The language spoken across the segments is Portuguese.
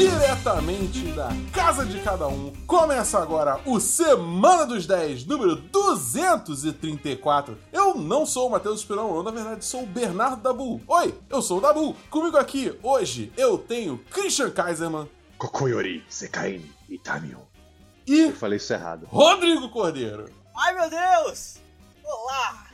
diretamente da casa de cada um. Começa agora o Semana dos 10, número 234. Eu não sou o Matheus Esperão, eu na verdade sou o Bernardo Dabu. Oi, eu sou o Dabu. Comigo aqui hoje eu tenho Christian Kaiserman. Kokoyori Sekai Itamio. E Eu falei isso errado. Rodrigo Cordeiro. Ai meu Deus! Olá!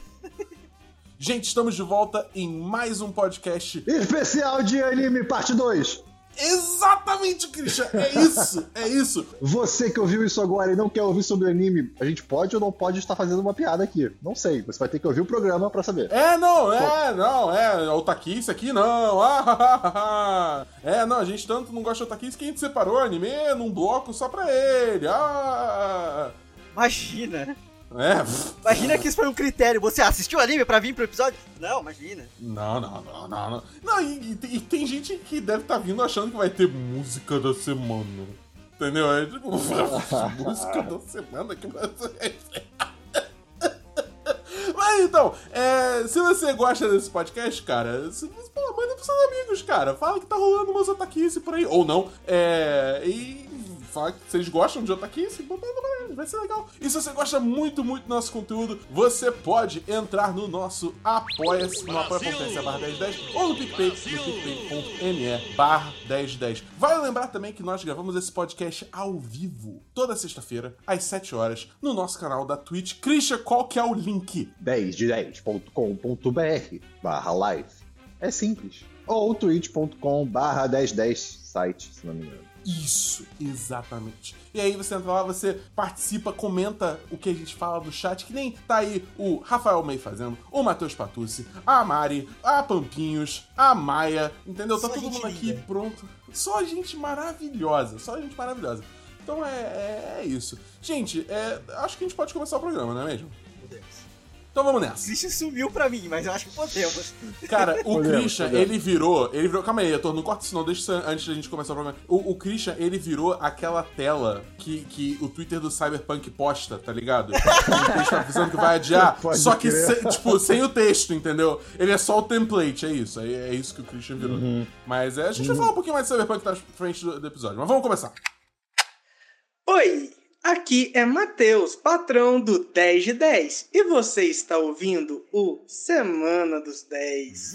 Gente, estamos de volta em mais um podcast. Especial de anime, parte 2. Exatamente, Christian! É isso, é isso. Você que ouviu isso agora e não quer ouvir sobre anime, a gente pode ou não pode estar fazendo uma piada aqui. Não sei, você vai ter que ouvir o programa pra saber. É, não, é, não, é, o taquice aqui não. Ah, é, não, a gente tanto não gosta do taquice que a gente separou o anime num bloco só pra ele. Ah, Imagina! É, Imagina que isso foi um critério. Você assistiu anime pra vir pro episódio? Não, imagina. não, não, não, não, não. Não, e, e- tem gente que deve estar vindo achando que vai ter música da semana. Entendeu? É tipo, música da semana que vai ser. Mas então, é, se você gosta desse podcast, cara, se, pô, manda pros seus amigos, cara. Fala que tá rolando umas otaquice por aí. Ou não. É, e fala que vocês gostam de manda pra eles, vai ser legal. E se você gosta muito, muito do nosso conteúdo, você pode entrar no nosso Apoia-se, no apoia.se barra 1010 ou no PicPay, no picpay.me barra 1010. Vale lembrar também que nós gravamos esse podcast ao vivo, toda sexta-feira, às 7 horas, no nosso canal da Twitch. Christian, qual que é o link? 10 de 10.com.br barra live. É simples. Ou twitch.com barra 1010 site, se não me engano. Isso, exatamente. E aí você entra lá, você participa, comenta o que a gente fala do chat, que nem tá aí o Rafael May fazendo, o Matheus Patucci, a Mari, a Pampinhos, a Maia, entendeu? Tá Só todo mundo aqui linda. pronto. Só gente maravilhosa, só gente maravilhosa. Então é, é, é isso. Gente, é, acho que a gente pode começar o programa, não é mesmo? Então vamos nessa. Christian sumiu pra mim, mas eu acho que podemos. Cara, o Podemos, Christian, podemos. ele virou. Ele virou. Calma aí, Heitor, não corta isso não, deixa antes da gente começar o programa. O, o Christian, ele virou aquela tela que, que o Twitter do Cyberpunk posta, tá ligado? O texto avisando que vai adiar. Pode só que, sem, tipo, sem o texto, entendeu? Ele é só o template, é isso. É, é isso que o Christian virou. Uhum. Mas é, a gente vai falar um pouquinho mais de Cyberpunk na frente do, do episódio. Mas vamos começar. Oi, aqui é Matheus, patrão do 10 de 10, e você está ouvindo o Semana dos 10.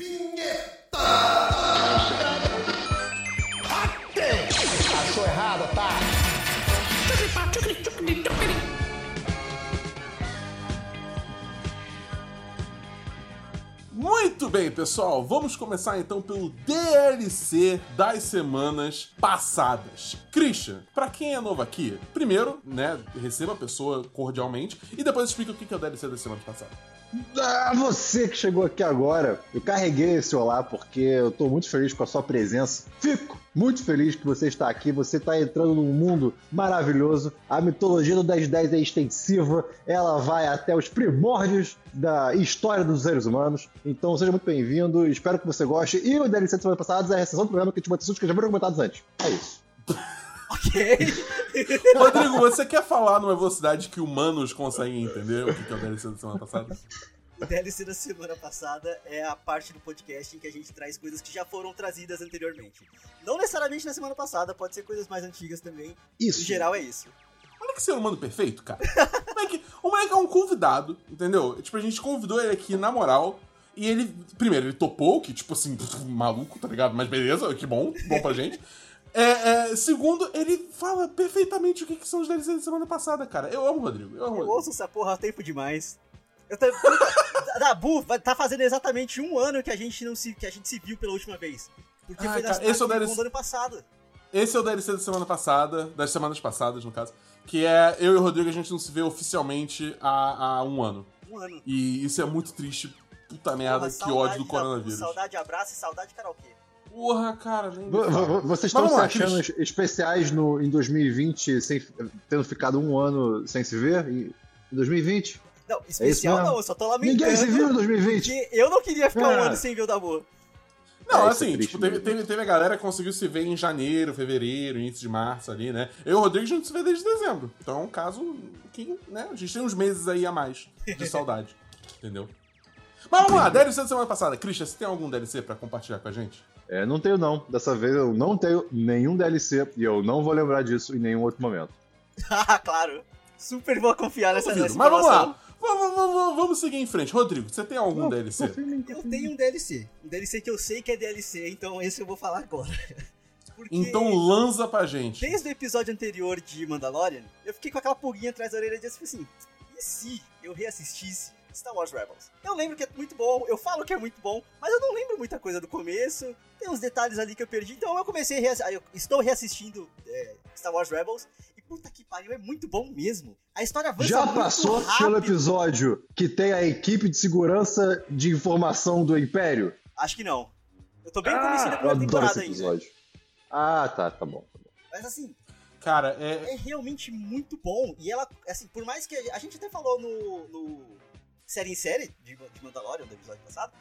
Muito bem, pessoal, vamos começar então pelo DLC das semanas passadas. Christian, pra quem é novo aqui, primeiro, né, receba a pessoa cordialmente e depois explica o que é o DLC das semanas passadas. Ah, você que chegou aqui agora, eu carreguei esse olá porque eu tô muito feliz com a sua presença. Fico muito feliz que você está aqui, você está entrando num mundo maravilhoso. A mitologia do 1010 é extensiva, ela vai até os primórdios da história dos seres humanos. Então seja muito bem-vindo, espero que você goste. E o DLC de semana passada é a recessão do programa que te botei assuntos que já foram comentados antes. É isso. ok. Rodrigo, você quer falar numa velocidade que humanos conseguem entender o que é o DLC da semana passada? O DLC da semana passada é a parte do podcast em que a gente traz coisas que já foram trazidas anteriormente. Não necessariamente na semana passada, pode ser coisas mais antigas também. Isso. No geral é isso. Olha que ser humano perfeito, cara. O moleque, o moleque é um convidado, entendeu? Tipo, a gente convidou ele aqui na moral. E ele, primeiro, ele topou, que tipo assim, maluco, tá ligado? Mas beleza, que bom, bom pra gente. É, é, segundo, ele fala perfeitamente o que, que são os DLCs da semana passada, cara. Eu amo o Rodrigo, eu amo Eu ouço essa porra há tempo demais. Eu tô... Dabu, tá fazendo exatamente um ano que a gente não se, que a gente se viu pela última vez. Porque Ai, foi na cara, esse é o DLC. do ano passado. Esse é o DLC da semana passada, das semanas passadas, no caso. Que é eu e o Rodrigo, a gente não se vê oficialmente há, há um ano. Um ano. E isso é muito triste. Puta merda, Porra, que ódio do da- coronavírus. Saudade abraço e saudade karaokê. Porra, cara, nem Vocês estão se achando especiais no, em 2020, sem, tendo ficado um ano sem se ver? Em 2020? Não, especial mesmo. não, eu só tô lamentando. Ninguém se viu em 2020. Porque eu não queria ficar um Ah. ano sem ver o Dabu. Não, É, é assim, triste tipo, teve, teve, teve a galera que conseguiu se ver em janeiro, fevereiro, início de março ali, né? Eu e o Rodrigo a gente se vê desde dezembro. Então é um caso que, né, a gente tem uns meses aí a mais de saudade. entendeu? Mas vamos lá, DLC da semana passada. Christian, você tem algum DLC pra compartilhar com a gente? É, não tenho não. Dessa vez eu não tenho nenhum DLC e eu não vou lembrar disso em nenhum outro momento. ah, claro. Super vou confiar nessa, nessa Mas vamos lá. Vamos, vamos- vamos seguir em frente. Rodrigo, você tem algum Não, DLC? Eu tenho um DLC. Um DLC que eu sei que é DLC, então esse eu vou falar agora. Porque Então lança pra gente. desde o episódio anterior de Mandalorian, eu fiquei com aquela pulguinha atrás da orelha de assim, e se eu reassistisse Star Wars Rebels? Eu lembro que é muito bom, eu falo que é muito bom, mas eu não lembro muita coisa do começo, tem uns detalhes ali que eu perdi, então eu comecei a reassistir, eu estou reassistindo é, Star Wars Rebels, e puta que pariu, é muito bom mesmo. A história avança Já muito passou rápido. pelo episódio que tem a equipe de segurança de informação do Império? Acho que não. Eu tô bem eu primeira adoro temporada esse ainda. episódio. Ah, tá, tá bom. Mas assim, Cara, é. é realmente muito bom. E ela, assim, por mais que. A gente até falou no. no série em série de, de Mandalorian, do episódio passado.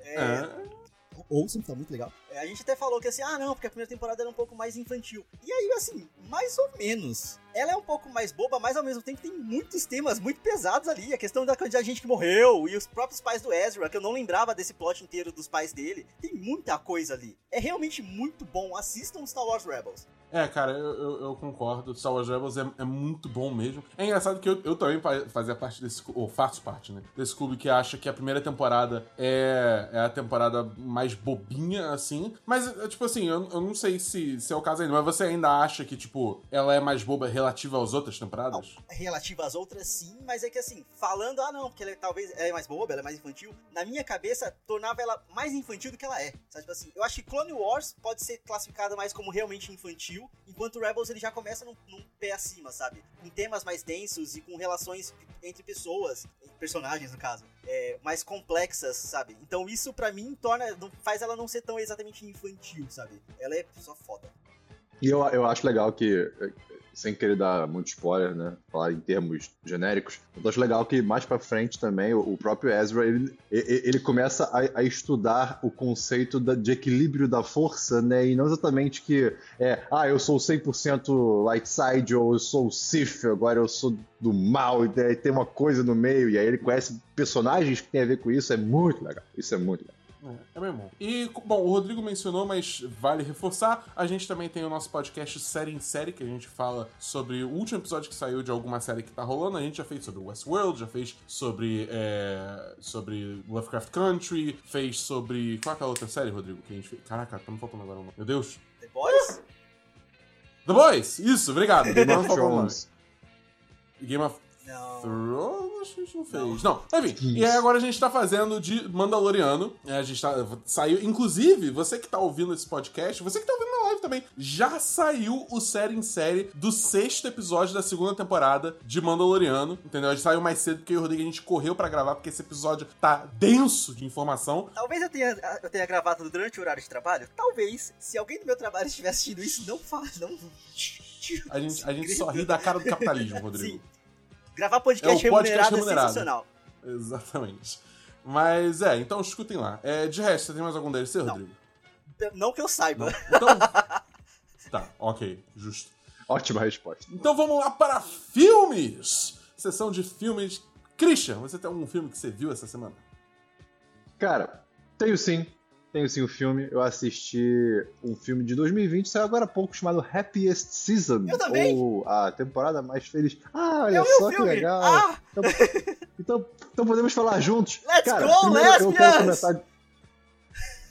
É, é- Ouçam, tá muito legal. É, a gente até falou que assim, ah não, porque a primeira temporada era um pouco mais infantil. E aí, assim, mais ou menos. Ela é um pouco mais boba, mas ao mesmo tempo tem muitos temas muito pesados ali. A questão da quantidade de gente que morreu e os próprios pais do Ezra, que eu não lembrava desse plot inteiro dos pais dele. Tem muita coisa ali. É realmente muito bom. Assistam Star Wars Rebels. É, cara, eu, eu, eu concordo. Star Wars Rebels é, é muito bom mesmo. É engraçado que eu, eu também fa- fazia parte desse. Ou faço parte, né? Desse clube que acha que a primeira temporada é, é a temporada mais bobinha, assim. Mas, é, tipo assim, eu, eu não sei se, se é o caso ainda, mas você ainda acha que, tipo, ela é mais boba relativa às outras temporadas? relativa às outras, sim, mas é que assim, falando, ah não, porque ela é, talvez ela é mais boba, ela é mais infantil, na minha cabeça, tornava ela mais infantil do que ela é. Sabe, tipo assim, eu acho que Clone Wars pode ser classificado mais como realmente infantil, enquanto Rebels ele já começa num, num pé acima, sabe? Com temas mais densos e com relações entre pessoas, personagens no caso, é, mais complexas, sabe? Então isso pra mim torna, não- faz ela não ser tão exatamente infantil, sabe? Ela é só foda. E eu, eu acho legal que, sem querer dar muito spoiler, né? Falar em termos genéricos, eu acho legal que mais pra frente também o, próprio Ezra ele, ele começa a, a estudar o conceito da- de equilíbrio da força, né? E não exatamente que é, ah, eu sou 100% light side ou eu sou Sith, agora eu sou do mal, e tem uma coisa no meio, e aí ele conhece personagens que tem a ver com isso, é muito legal. Isso é muito legal. É, é mesmo. bom. E, bom, o Rodrigo mencionou, mas vale reforçar. A gente também tem o nosso podcast Série em Série, que a gente fala sobre o último episódio que saiu de alguma série que tá rolando. A gente já fez sobre Westworld, já fez sobre, é, sobre Lovecraft Country, fez sobre. Qual é aquela outra série, Rodrigo? Que a gente fez? Caraca, tá me faltando agora o nome. Meu Deus. The Boys? The Boys! Isso, obrigado. Game of. Thrones. Game of Não. Acho que a gente não fez. Não, enfim. E aí agora a gente tá fazendo de Mandaloriano. É, A gente tá. Saiu. Inclusive, você que tá ouvindo esse podcast, você que tá ouvindo na live também, já saiu o série em série do sexto episódio da segunda temporada de Mandaloriano. Entendeu? A gente saiu mais cedo porque eu e o Rodrigo a gente correu pra gravar, porque esse episódio tá denso de informação. Talvez eu tenha, eu tenha gravado durante o horário de trabalho. Talvez, se alguém do meu trabalho estiver assistindo isso, não faz. Não... A gente, a gente só ri da cara do capitalismo, Rodrigo. Sim. Gravar podcast, É o podcast remunerado, remunerado. é sensacional. Exatamente. Mas é, então escutem lá. É, de resto, você tem mais algum DLC, Não. Rodrigo? Não que eu saiba. Então. tá, ok, justo. Ótima resposta. Então vamos lá para filmes! Sessão de filmes. Christian, você tem algum filme que você viu essa semana? Cara, tenho sim. Tenho sim o filme. Eu assisti um filme de 2020, saiu agora há pouco, chamado Happiest Season. Eu também. Ou a temporada mais feliz. Ah, olha Eu vi só que filme! legal. Ah! Então, então, então podemos falar juntos. Let's Cara, go, primeiro eu quero lesbians! começar.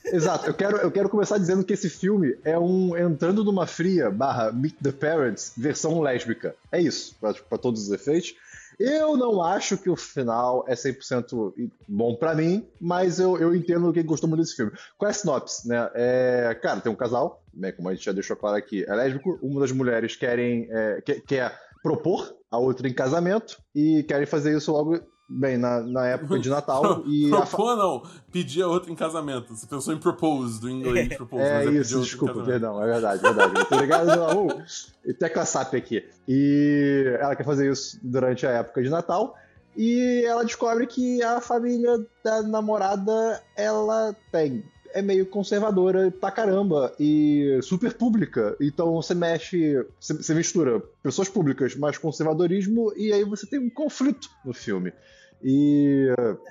Exato, eu quero, eu quero começar dizendo que esse filme é um entrando numa fria barra Meet the Parents versão lésbica. É isso, pra todos os efeitos. Eu não acho que o final é 100% bom pra mim, mas eu, eu entendo quem gostou muito desse filme. Qual é a sinopse, né? É, cara, tem um casal, né, como a gente já deixou claro aqui, é lésbico. Uma das mulheres querem, é, quer, quer propor a outra em casamento e querem fazer isso logo, bem, na, na época de Natal. e a fa- Propor não, pedir a outra em casamento. Você pensou em propose, do inglês propose, É mas é pedir isso, a desculpa, perdão, é verdade, verdade. Eu tô ligado no Raul. E tecla SAP aqui. E ela quer fazer isso durante a época de Natal. E ela descobre que a família da namorada, ela tem é meio conservadora pra caramba e super pública. Então você mexe, você mistura pessoas públicas mais conservadorismo e aí você tem um conflito no filme. E.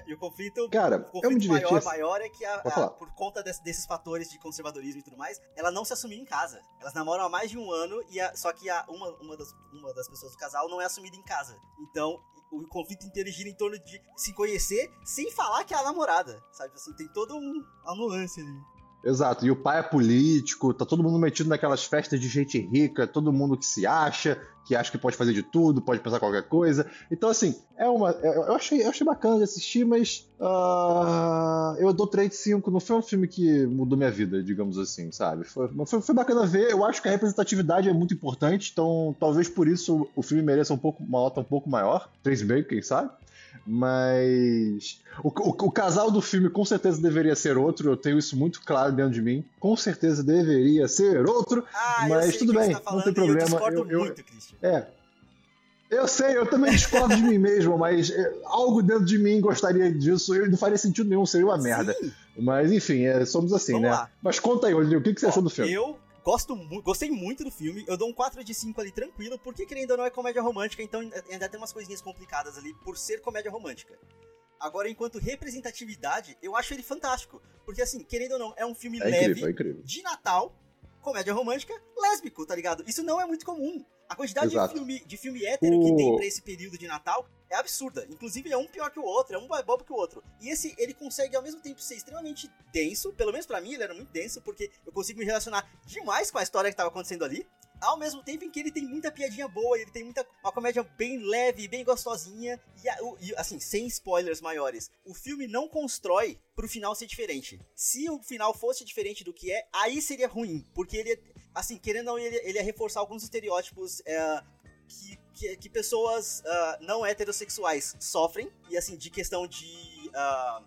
E o conflito, cara, o conflito maior, assim. maior é que, a- a- por conta des- desses fatores de conservadorismo e tudo mais, ela não se assumiu em casa. Elas namoram há mais de um ano, e a- só que a- uma, uma, das, uma das pessoas do casal não é assumida em casa. Então, o conflito inteiro gira em torno de se conhecer sem falar que é a namorada. Sabe? Assim, tem todo um, uma nuance ali. Exato, e o pai é político, tá todo mundo metido naquelas festas de gente rica, todo mundo que se acha, que acha que pode fazer de tudo, pode pensar qualquer coisa. Então, assim, é uma. é- Eu achei, eu achei bacana de assistir, mas. ah, eu dou 3 de 5. Não foi um filme que mudou minha vida, digamos assim, sabe? Foi, foi, foi bacana ver. Eu acho que a representatividade é muito importante, então talvez por isso o filme mereça um pouco, uma nota um pouco maior. 3,5, quem sabe? Mas. O, o- o casal do filme com certeza deveria ser outro, eu tenho isso muito claro dentro de mim. Com certeza deveria ser outro. Ah, Mas eu tudo bem, não tá falando tem e problema, eu discordo eu- eu- muito, Christian. É. Eu sei, eu também discordo de mim mesmo, mas é, algo dentro de mim gostaria disso. e Não faria sentido nenhum, seria uma merda. Sim, Mas enfim, é, somos assim, Vamos né? lá. Mas conta aí, Rodrigo, o que, que você Ó, achou do filme? Eu gosto mu gostei muito do filme. Eu dou um 4 de 5 ali tranquilo, porque querendo ou não é comédia romântica, então ainda tem umas coisinhas complicadas ali por ser comédia romântica. Agora, enquanto representatividade, eu acho ele fantástico. Porque assim, querendo ou não, é um filme É leve incrível, é incrível. de Natal, comédia romântica, lésbico, tá ligado? Isso não é muito comum. A quantidade de filme, de filme hétero que O- tem pra esse período de Natal é absurda. Inclusive, é um pior que o outro, é um mais bobo que o outro. E esse, ele consegue ao mesmo tempo ser extremamente denso, pelo menos pra mim ele era muito denso, porque eu consigo me relacionar demais com a história que tava acontecendo ali. Ao mesmo tempo em que ele tem muita piadinha boa, ele tem muita uma comédia bem leve, bem gostosinha. E, e, assim, sem spoilers maiores, o filme não constrói pro final ser diferente. Se o final fosse diferente do que é, aí seria ruim. Porque ele, assim, querendo ou não, ele, ele ia reforçar alguns estereótipos é, que, que, que pessoas ah, não heterossexuais sofrem. E assim, de questão de ah,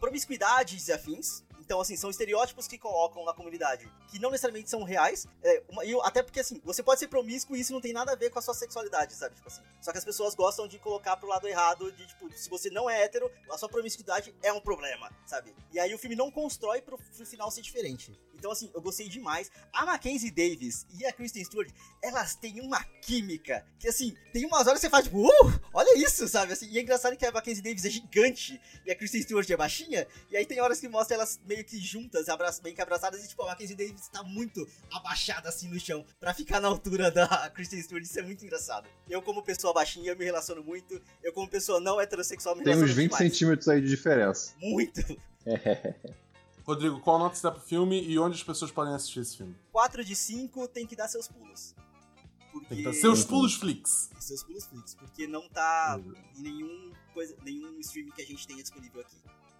promiscuidades e afins. Então, assim, são estereótipos que colocam na comunidade que não necessariamente são reais. É, uma- e até porque, assim, você pode ser promíscuo e isso não tem nada a ver com a sua sexualidade, sabe? Tipo assim. Só que as pessoas gostam de colocar pro lado errado, de, tipo, se você não é hétero, a sua promiscuidade é um problema, sabe? E aí o filme não constrói pro, pro final ser diferente. Então, assim, eu gostei demais. A Mackenzie Davis e a Kristen Stewart, elas têm uma química que, assim, tem umas horas que você faz, tipo, uh, olha isso, sabe? Assim, e é engraçado que a Mackenzie Davis é gigante e a Kristen Stewart é baixinha, e aí tem horas que mostra elas meio que juntas, meio que abraçadas, e tipo, a Mackenzie Davis tá muito abaixada assim no chão pra ficar na altura da Kristen Stewart. Isso é muito engraçado. Eu, como pessoa baixinha, eu me relaciono muito. Eu, como pessoa não heterossexual, me Tem relaciono uns 20 demais. centímetros aí de diferença. Muito. Rodrigo, qual nota você dá pro filme e onde as pessoas podem assistir esse filme? 4 de 5 tem que dar seus pulos. Porque... Tem que dar seus pulos flicks. seus pulos flix, porque não tá em nenhum, coisa, nenhum streaming que a gente tenha disponível aqui.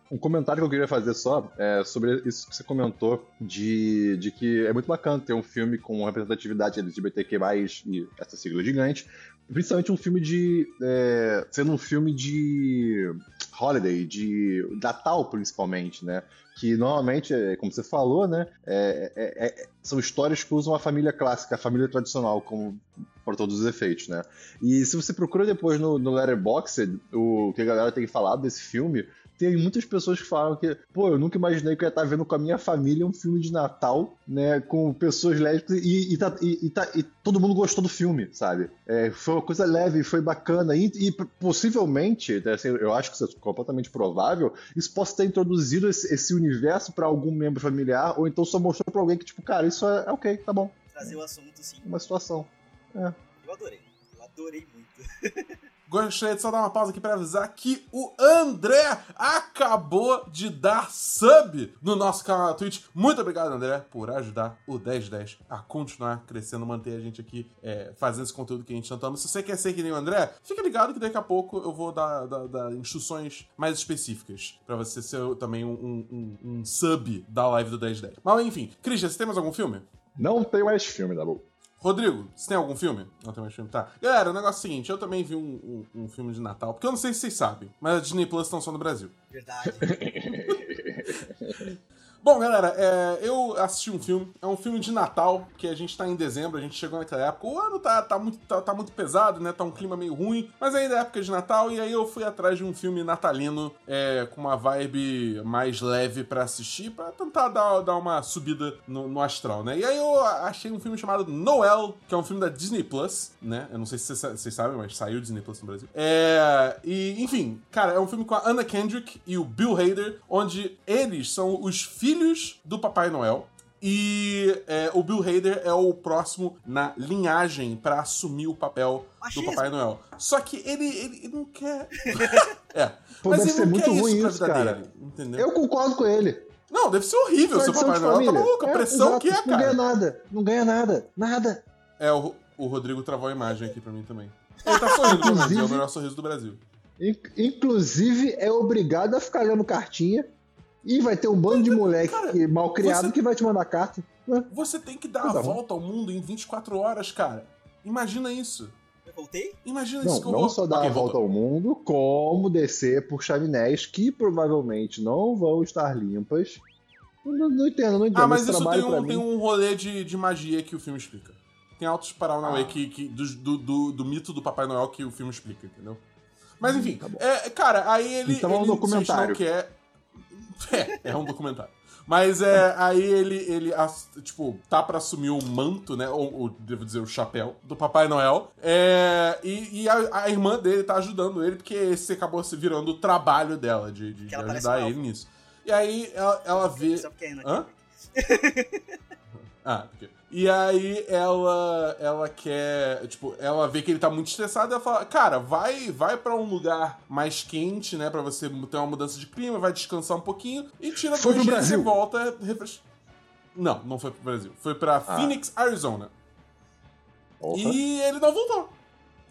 Um comentário que eu queria fazer só é sobre isso que você comentou, de, de que é muito bacana ter um filme com representatividade LGBTQ+, e essa sigla gigante, principalmente um filme de... é, sendo um filme de holiday, de Natal principalmente, né? Que normalmente, é, como você falou, né? é- é- é- são histórias que usam a família clássica, a família tradicional, como por todos os efeitos, né? E se você procura depois no, no Letterboxd, o que a galera tem falado desse filme, tem muitas pessoas que falam que, pô, eu nunca imaginei que eu ia estar vendo com a minha família um filme de Natal, né, com pessoas lésbicas e, e, tá- e- e tá- e todo mundo gostou do filme, sabe? É, foi uma coisa leve, foi bacana e, e possivelmente, né, assim, eu acho que isso é completamente provável, isso possa ter introduzido esse, esse universo para algum membro familiar ou então só mostrou para alguém que, tipo, cara, isso é, é ok, tá bom, Trazer o assunto, sim. é uma situação. Eu adorei. Eu adorei muito. Gostaria de só dar uma pausa aqui para avisar que o André acabou de dar sub no nosso canal na Twitch. Muito obrigado, André, por ajudar o 1010 a continuar crescendo, manter a gente aqui é, fazendo esse conteúdo que a gente tanto ama. Se você quer ser que nem o André, fica ligado que daqui a pouco eu vou dar, dar- dar instruções mais específicas para você ser também um, um- um- sub da live do 1010. Mas enfim, Christian, você tem mais algum filme? Não tem mais filme, bom? Rodrigo, você tem algum filme? Não tem mais filme, tá. Galera, o negócio é o seguinte, eu também vi um, um- um filme de Natal, porque eu não sei se vocês sabem, mas a Disney Plus não só no Brasil. Verdade. Bom, galera, é, eu assisti um filme. É um filme de Natal, que a gente tá em dezembro, a gente chegou naquela época. O ano tá, tá, muito, tá, tá muito pesado, né? Tá um clima meio ruim, mas ainda é época de Natal. E aí eu fui atrás de um filme natalino é, com uma vibe mais leve pra assistir, pra tentar dar, dar uma subida no, no astral, né? E aí eu achei um filme chamado Noel, que é um filme da Disney Plus, né? Eu não sei se vocês, vocês sabem, mas saiu Disney Plus no Brasil. É, e, enfim, cara, é um filme com a Anna Kendrick e o Bill Hader, onde eles são os filhos do Papai Noel. E é, o Bill Hader é o próximo na linhagem pra assumir o papel Machismo. do Papai Noel. Só que ele, ele, ele não quer. é. Pô, mas deve ele ser não muito quer ruim isso pra isso, vida cara. dele. Entendeu? Eu concordo com ele. Não, deve ser horrível ser o Tradição Papai Noel. Tá maluco? A É, pressão exato, que é, Não ganha cara. nada. Não ganha nada. Nada. É, o, o Rodrigo travou a imagem aqui pra mim também. Ele tá sorrindo, menos. É o Inclusive- melhor sorriso do Brasil. In- Inclusive, é obrigado a ficar lendo cartinha. E vai ter um bando de moleque Cara, que- mal criado você- que vai te mandar carta. Ué, Você tem que dar Tá a bom. volta ao mundo em 24 horas, cara. Imagina isso. Eu voltei? Imagina isso Não, que eu não vou... só dar Ok, a volta voltou. ao mundo, como descer por chaminés que provavelmente não vão estar limpas. Não, não entendo, não entendo. Ah, mas Esse isso tem um, mim- tem um rolê de, de magia que o filme explica. Tem altos Paranauê Ah. que, que, do, do, do, do mito do Papai Noel que o filme explica, entendeu? Mas enfim, tá bom. é, cara, aí ele. Então é um ele documentário. simplesmente Não quer... É, é um documentário. Mas é, aí ele, ele tipo, tá pra assumir o manto, né? Ou, ou, devo dizer, o chapéu do Papai Noel. É, e e a, a irmã dele tá ajudando ele, porque esse acabou se virando o trabalho dela, de, de, de ajudar ele nisso. E aí ela, ela vê. Só porque é Hã? Ah, ok. E aí ela ela quer, tipo, ela vê que ele tá muito estressado e ela fala: "Cara, vai, vai para um lugar mais quente, né, Pra você ter uma mudança de clima, vai descansar um pouquinho e tira Foi dois dias e volta refresh... Não, não foi pro Brasil. Foi pra Ah. Phoenix, Arizona. Porra. E ele não voltou.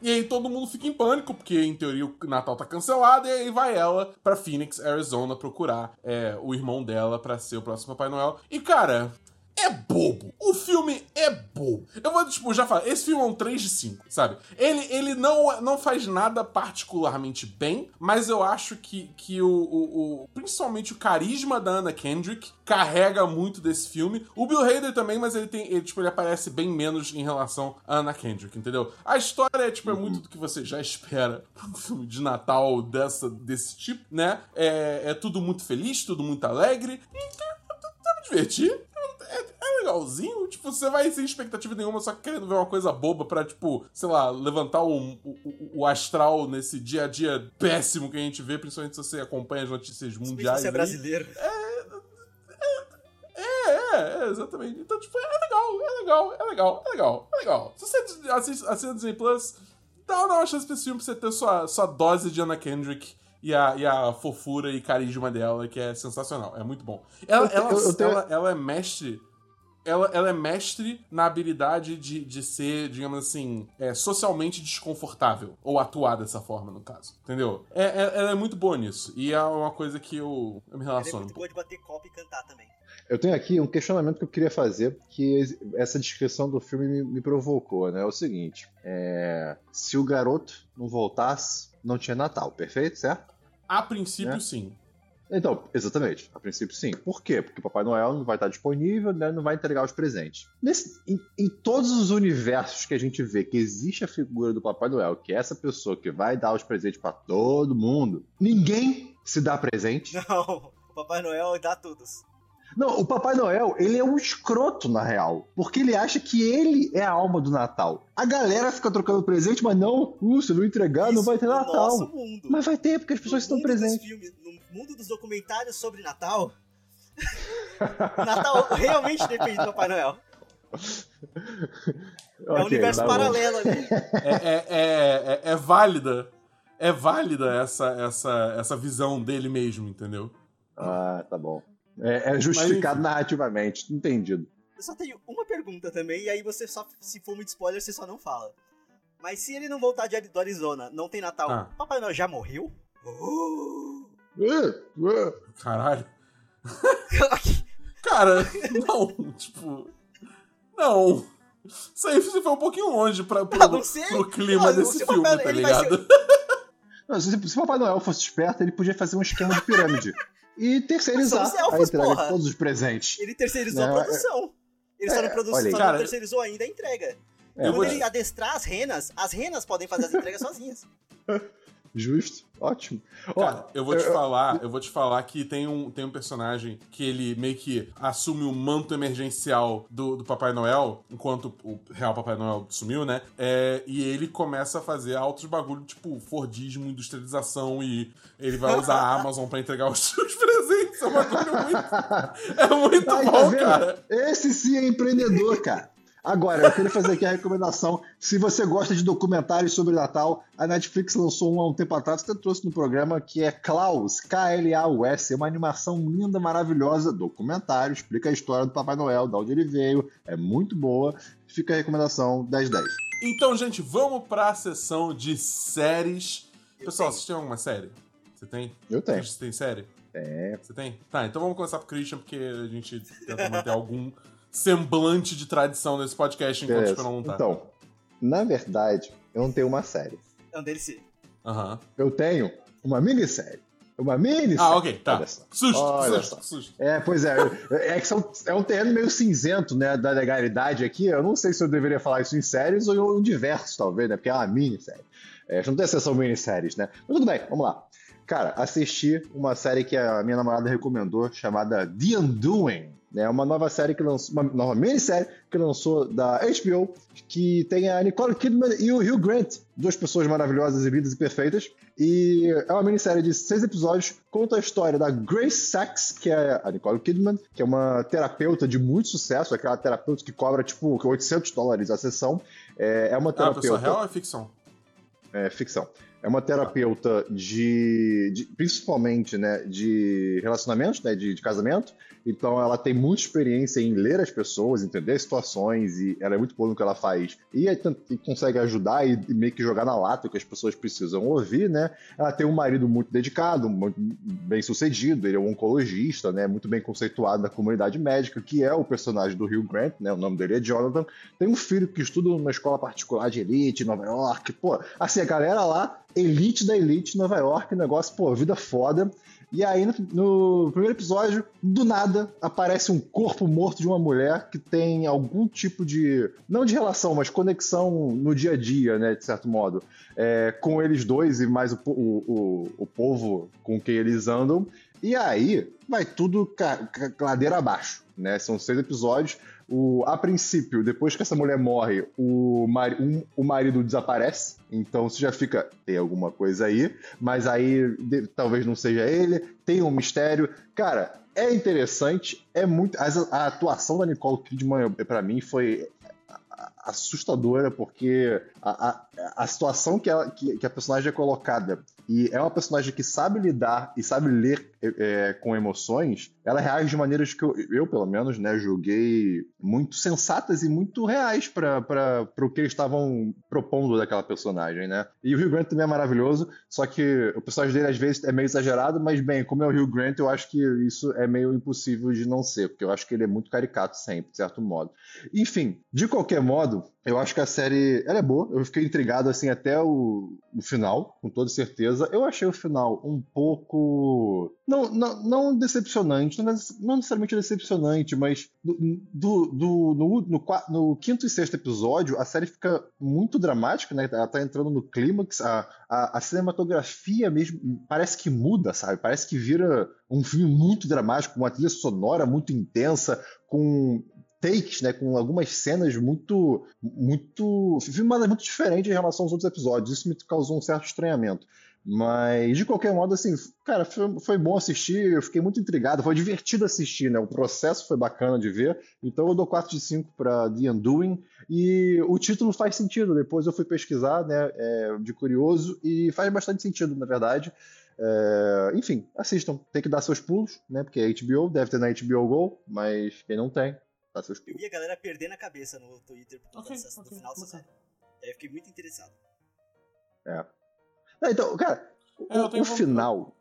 E aí todo mundo fica em pânico, porque em teoria o Natal tá cancelado, e aí vai ela pra Phoenix, Arizona, procurar é, o irmão dela pra ser o próximo Papai Noel. E cara, é bobo. O filme é bobo. Eu vou, tipo, já falar, esse filme é um 3 de 5, sabe? Ele, ele não, não faz nada particularmente bem, mas eu acho que, que o, o, o- Principalmente o carisma da Anna Kendrick carrega muito desse filme. O Bill Hader também, mas ele tem. Ele, tipo, ele aparece bem menos em relação à Anna Kendrick, entendeu? A história é, tipo, é muito do que você já espera um filme de Natal dessa, desse tipo, né? É, é tudo muito feliz, tudo muito alegre. E tá, tá, tá me divertir. É, é legalzinho. Tipo, você vai sem expectativa nenhuma, só querendo ver uma coisa boba pra, tipo, sei lá, levantar o, o, o- astral nesse dia a dia péssimo que a gente vê, principalmente se você acompanha as notícias mundiais. você é brasileiro. É, é, é, exatamente. Então, tipo, é legal, é legal, é legal, é legal, é legal. Se você assiste, assina Disney Plus, dá uma chance pra esse filme pra você ter sua, sua dose de Anna Kendrick e a, e a fofura e carisma dela, que é sensacional. É muito bom. Ela, Eu ela, eu- eu tenho- ela, ela é mestre. Ela, ela é mestre na habilidade de, de ser, digamos assim, é, socialmente desconfortável. Ou atuar dessa forma, no caso. Entendeu? É, é- ela é muito boa nisso. E é uma coisa que eu, eu me Ela é relaciono muito boa de bater copo e cantar também. Eu tenho aqui um questionamento que eu queria fazer, que essa descrição do filme me, me provocou, né? É o seguinte: é, se o garoto não voltasse, não tinha Natal, perfeito? Certo? A princípio, Né? sim. Então, exatamente. A princípio, sim. Por quê? Porque o Papai Noel não vai estar disponível, né? não vai entregar os presentes. Nesse- em, em todos os universos que a gente vê que existe a figura do Papai Noel, que é essa pessoa que vai dar os presentes pra todo mundo, ninguém se dá presente. Não, o Papai Noel dá todos. Não, o Papai Noel, ele é um escroto, na real. Porque ele acha que ele é a alma do Natal. A galera fica trocando presente, mas não, uh, se não entregar, não Isso vai ter no Natal. nosso mundo. Mas vai ter, porque as pessoas no estão presentes. filmes, no mundo dos documentários sobre Natal, o Natal realmente depende do Papai Noel. é um Ok, universo tá bom. paralelo ali. é, é, é, é, é válida. É válida essa, essa, essa visão dele mesmo, entendeu? Ah, tá bom. É, é justificado narrativamente, entendido. Eu só tenho uma pergunta também, e aí você só, se for muito spoiler, você só não fala. Mas se ele não voltar de, do Arizona, não tem Natal, Ah. Papai Noel já morreu? Uh, uh. Caralho. Cara, não, tipo. Não. Isso aí você foi um pouquinho longe pra, pro, Ah, não sei. pro clima Ah, desse filme, Papai- tá ligado? Não, se, se o Papai Noel fosse esperto, ele podia fazer um esquema de pirâmide. e terceirizar são os elfos, a entrega porra. de todos os presentes. Ele terceirizou Não, a produção. Ele só é, não, produ... olha aí. só Cara, não terceirizou ainda a entrega. É, e quando vou ele adestrar as renas, as renas podem fazer as entregas sozinhas. Justo, ótimo. Ó, Cara, eu vou te eu- falar, eu vou te falar que tem um, tem um personagem que ele meio que assume o manto emergencial do, do Papai Noel, enquanto o real Papai Noel sumiu, né? É, e ele começa a fazer altos bagulho, tipo Fordismo, industrialização, e ele vai usar a Amazon pra entregar os, os presentes. É um bagulho muito. É muito Aí, tá bom, vendo? cara. Esse sim é empreendedor, cara. Agora, eu queria fazer aqui a recomendação. Se você gosta de documentários sobre Natal, a Netflix lançou um há um tempo atrás, eu trouxe no programa, que é Klaus, K-L-A-U-S. É uma animação linda, maravilhosa, documentário, explica a história do Papai Noel, de onde ele veio. É muito boa. Fica a recomendação 10-10. Então, gente, vamos pra sessão de séries. Pessoal, vocês têm alguma série? Você tem? Eu tenho. Você tem série? É. Você tem? Tá, então vamos começar pro Christian, porque a gente tenta manter algum semblante de tradição nesse podcast enquanto o Beleza. Esperão não tá. Então, na verdade, eu não tenho uma série. É um DLC. Aham. Eu tenho uma minissérie. Uma minissérie. Ah, ok, tá. Olha só. Susto, Olha susto, só. susto. É, pois é. É que são- é um terreno meio cinzento, né, da legalidade aqui. Eu não sei se eu deveria falar isso em séries ou em diversos, talvez, né? Porque é uma minissérie. É, não tem exceção minisséries, né? Mas tudo bem, vamos lá. Cara, assisti uma série que a minha namorada recomendou, chamada The Undoing. É uma nova série que lançou, uma nova minissérie que lançou da HBO, que tem a Nicole Kidman e o Hugh Grant, duas pessoas maravilhosas e lindas e perfeitas. E é uma minissérie de seis episódios, conta a história da Grace Sachs, que é a Nicole Kidman, que é uma terapeuta de muito sucesso, aquela terapeuta que cobra tipo 800 dólares a sessão. É, é uma Ah, pessoa terapeuta real ou é ficção? é, ficção. É uma terapeuta de, de- principalmente, né, de relacionamentos, né, de, de casamento. Então ela tem muita experiência em ler as pessoas, entender as situações e ela é muito boa no que ela faz. E, aí e consegue ajudar e, e meio que jogar na lata o que as pessoas precisam ouvir, né? Ela tem um marido muito dedicado, muito bem sucedido, ele é um oncologista, né, muito bem conceituado na comunidade médica, que é o personagem do Hugh Grant, né? O nome dele é Jonathan. Tem um filho que estuda numa escola particular de elite em Nova York. Pô, assim, a galera lá, elite da elite Nova York, negócio, pô, vida foda. E aí, no, no primeiro episódio, do nada, aparece um corpo morto de uma mulher que tem algum tipo de. não de relação, mas conexão no dia a dia, né, de certo modo, é, com eles dois e mais o, o, o, o povo com quem eles andam. E aí, vai tudo ca- ca- ladeira abaixo, né? São seis episódios. O, a princípio, depois que essa mulher morre, o, mari- um- o marido desaparece. Então você já fica, tem alguma coisa aí. Mas aí de- talvez não seja ele. Tem um mistério. Cara, é interessante. É muito. as- a atuação da Nicole Kidman, pra mim, foi assustadora, porque a, a, situação que, ela, que, que a personagem é colocada e é uma personagem que sabe lidar e sabe ler é, com emoções, ela reage de maneiras que eu, eu, pelo menos, né, julguei muito sensatas e muito reais para o que eles estavam propondo daquela personagem, né? E o Hugh Grant também é maravilhoso, só que o personagem dele às vezes é meio exagerado, mas bem, como é o Hugh Grant, eu acho que isso é meio impossível de não ser, porque eu acho que ele é muito caricato sempre, de certo modo. Enfim, de qualquer modo, eu acho que a série ela é boa. Eu fiquei intrigado assim até o, o final, com toda certeza. Eu achei o final um pouco. Não, não, não decepcionante, não, nece- não necessariamente decepcionante, mas do, do, do- no, no, no quinto e sexto episódio, a série fica muito dramática, né? Ela tá entrando no clímax, a, a, a cinematografia mesmo parece que muda, sabe? Parece que vira um filme muito dramático, com uma trilha sonora muito intensa, com takes, né, com algumas cenas muito, muito filmadas muito diferentes em relação aos outros episódios. Isso me causou um certo estranhamento. Mas, de qualquer modo, assim, cara, foi, foi bom assistir, eu fiquei muito intrigado, foi divertido assistir, né? O processo foi bacana de ver. Então eu dou 4 de 5 para The Undoing. E o título faz sentido. Depois eu fui pesquisar, né, é, de curioso, e faz bastante sentido, na verdade. É, enfim, assistam. Tem que dar seus pulos, né? Porque é HBO, deve ter na HBO Go, mas quem não tem, dá seus Eu vi a galera perdendo a cabeça no Twitter por conta Ok, dessa- do final dessa bacana. série. Aí eu fiquei muito interessado. É. Não, então, cara, É, o, o final.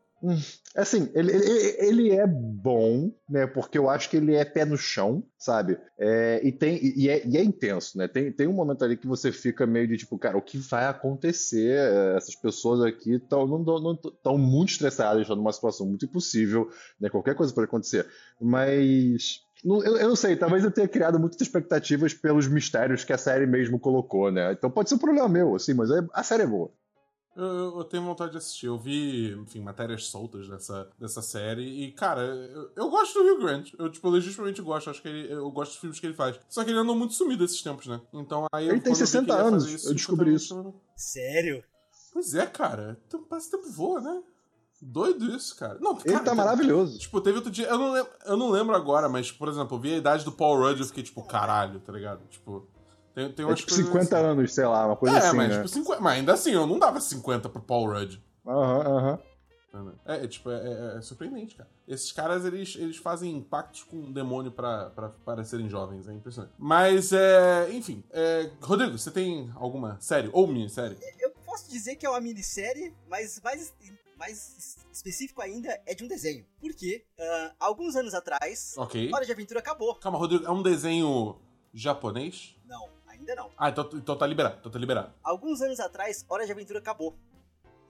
Assim, ele, ele, ele é bom, né? Porque eu acho que ele é pé no chão, sabe? É, e, tem, e, é, e é intenso, né? Tem, tem um momento ali que você fica meio de tipo, cara, o que vai acontecer? Essas pessoas aqui estão muito estressadas, estão numa situação muito impossível, né? Qualquer coisa pode acontecer. Mas eu, eu, não sei, talvez eu tenha criado muitas expectativas pelos mistérios que a série mesmo colocou, né? Então pode ser um problema meu, assim, mas é, a série é boa. Eu, eu, tenho vontade de assistir. Eu vi, enfim, matérias soltas dessa, dessa série. E, cara, eu, eu gosto do Hugh Grant. Eu, tipo, legitimamente gosto. Acho que ele, eu gosto dos filmes que ele faz. Só que ele andou muito sumido esses tempos, né? Então aí. Ele tem 60 anos. Isso, eu descobri isso. Sério? Pois é, cara. Então, parece tempo voa, né? Doido isso, cara. Não, ele tá maravilhoso. Tipo, teve outro dia. Eu não, lembro, eu não lembro agora, mas, por exemplo, eu vi a idade do Paul Rudd e eu fiquei, tipo, caralho, tá ligado? Tipo. Tem, tem é tipo 50 assim. anos, sei lá, uma coisa é, assim. Mas, né? tipo, 50, mas ainda assim, eu não dava 50 pro Paul Rudd. Aham, aham. É, é, tipo, é, é, é, surpreendente, cara. Esses caras, eles, eles fazem impactos com um demônio pra, pra parecerem jovens, é impressionante. Mas, é, enfim, é, Rodrigo, você tem alguma série ou minissérie? Eu posso dizer que é uma minissérie, mas mais, mais específico ainda é de um desenho. Porque, uh, alguns anos atrás, okay. Hora de Aventura acabou. Calma, Rodrigo, é um desenho japonês? Não. Ainda não. Ah, então, então tá liberado, então tá liberado. Alguns anos atrás, Hora de Aventura acabou.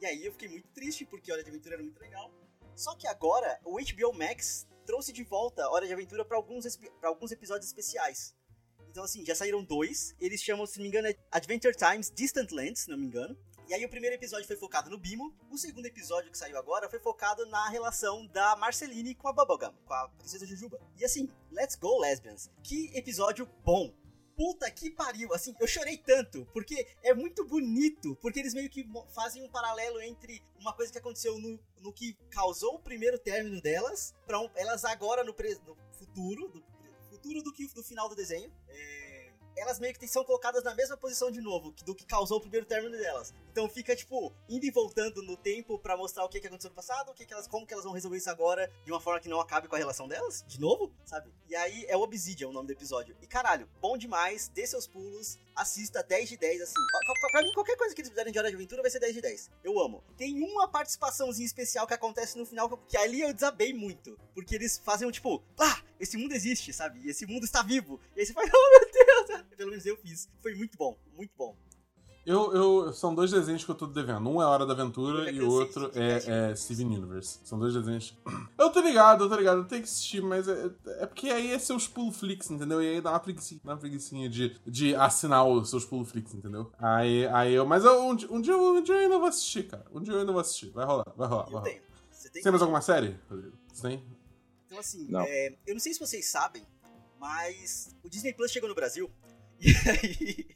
E aí eu fiquei muito triste, porque Hora de Aventura era muito legal. Só que agora, o HBO Max trouxe de volta Hora de Aventura para alguns, pra alguns episódios especiais. Então, assim, já saíram dois. Eles chamam, se não me engano, é Adventure Times Distant Lands, se não me engano. E aí o primeiro episódio foi focado no Bimo, o segundo episódio que saiu agora foi focado na relação da Marceline com a Bubblegum, com a Princesa Jujuba. E assim, let's go lesbians. Que episódio bom puta que pariu. Assim, eu chorei tanto, porque é muito bonito, porque eles meio que fazem um paralelo entre uma coisa que aconteceu no, no que causou o primeiro término delas, para um, elas agora no, no futuro, do, futuro do que do final do desenho. É elas meio que são colocadas na mesma posição de novo do que causou o primeiro término delas. Então fica, tipo, indo e voltando no tempo para mostrar o que, que aconteceu no passado, o que, que elas, como que elas vão resolver isso agora de uma forma que não acabe com a relação delas, de novo, sabe? E aí é Obsidian o nome do episódio. E caralho, bom demais, dê seus pulos, assista 10 de 10, assim. Pra mim, qualquer coisa que eles fizerem de Hora de Aventura vai ser 10 de 10. Eu amo. Tem uma participaçãozinha especial que acontece no final, que ali eu desabei muito. Porque eles fazem tipo, ah, esse mundo existe, sabe? Esse mundo está vivo. E aí você fala, oh meu Deus! Pelo menos eu fiz. Foi muito bom, muito bom. Eu, eu, são dois desenhos que eu tô devendo. Um é Hora da Aventura e o outro é, é Steven Universe. São dois desenhos. Eu tô ligado, eu tô ligado, eu tenho que assistir, mas é, é porque aí é seus pulo flix, entendeu? E aí dá uma preguiçinha, dá uma preguiçinha de, de assinar os seus pulo flix, entendeu? Aí, aí eu. Mas eu, um, um, dia, um dia eu ainda vou assistir, cara. Um dia eu ainda vou assistir. Vai rolar, vai rolar, vai rolar. Tenho. Você tem, tem mais alguma série, Rodrigo? Você tem? Então, assim, não. É, eu não sei se vocês sabem, mas o Disney Plus chegou no Brasil. E aí.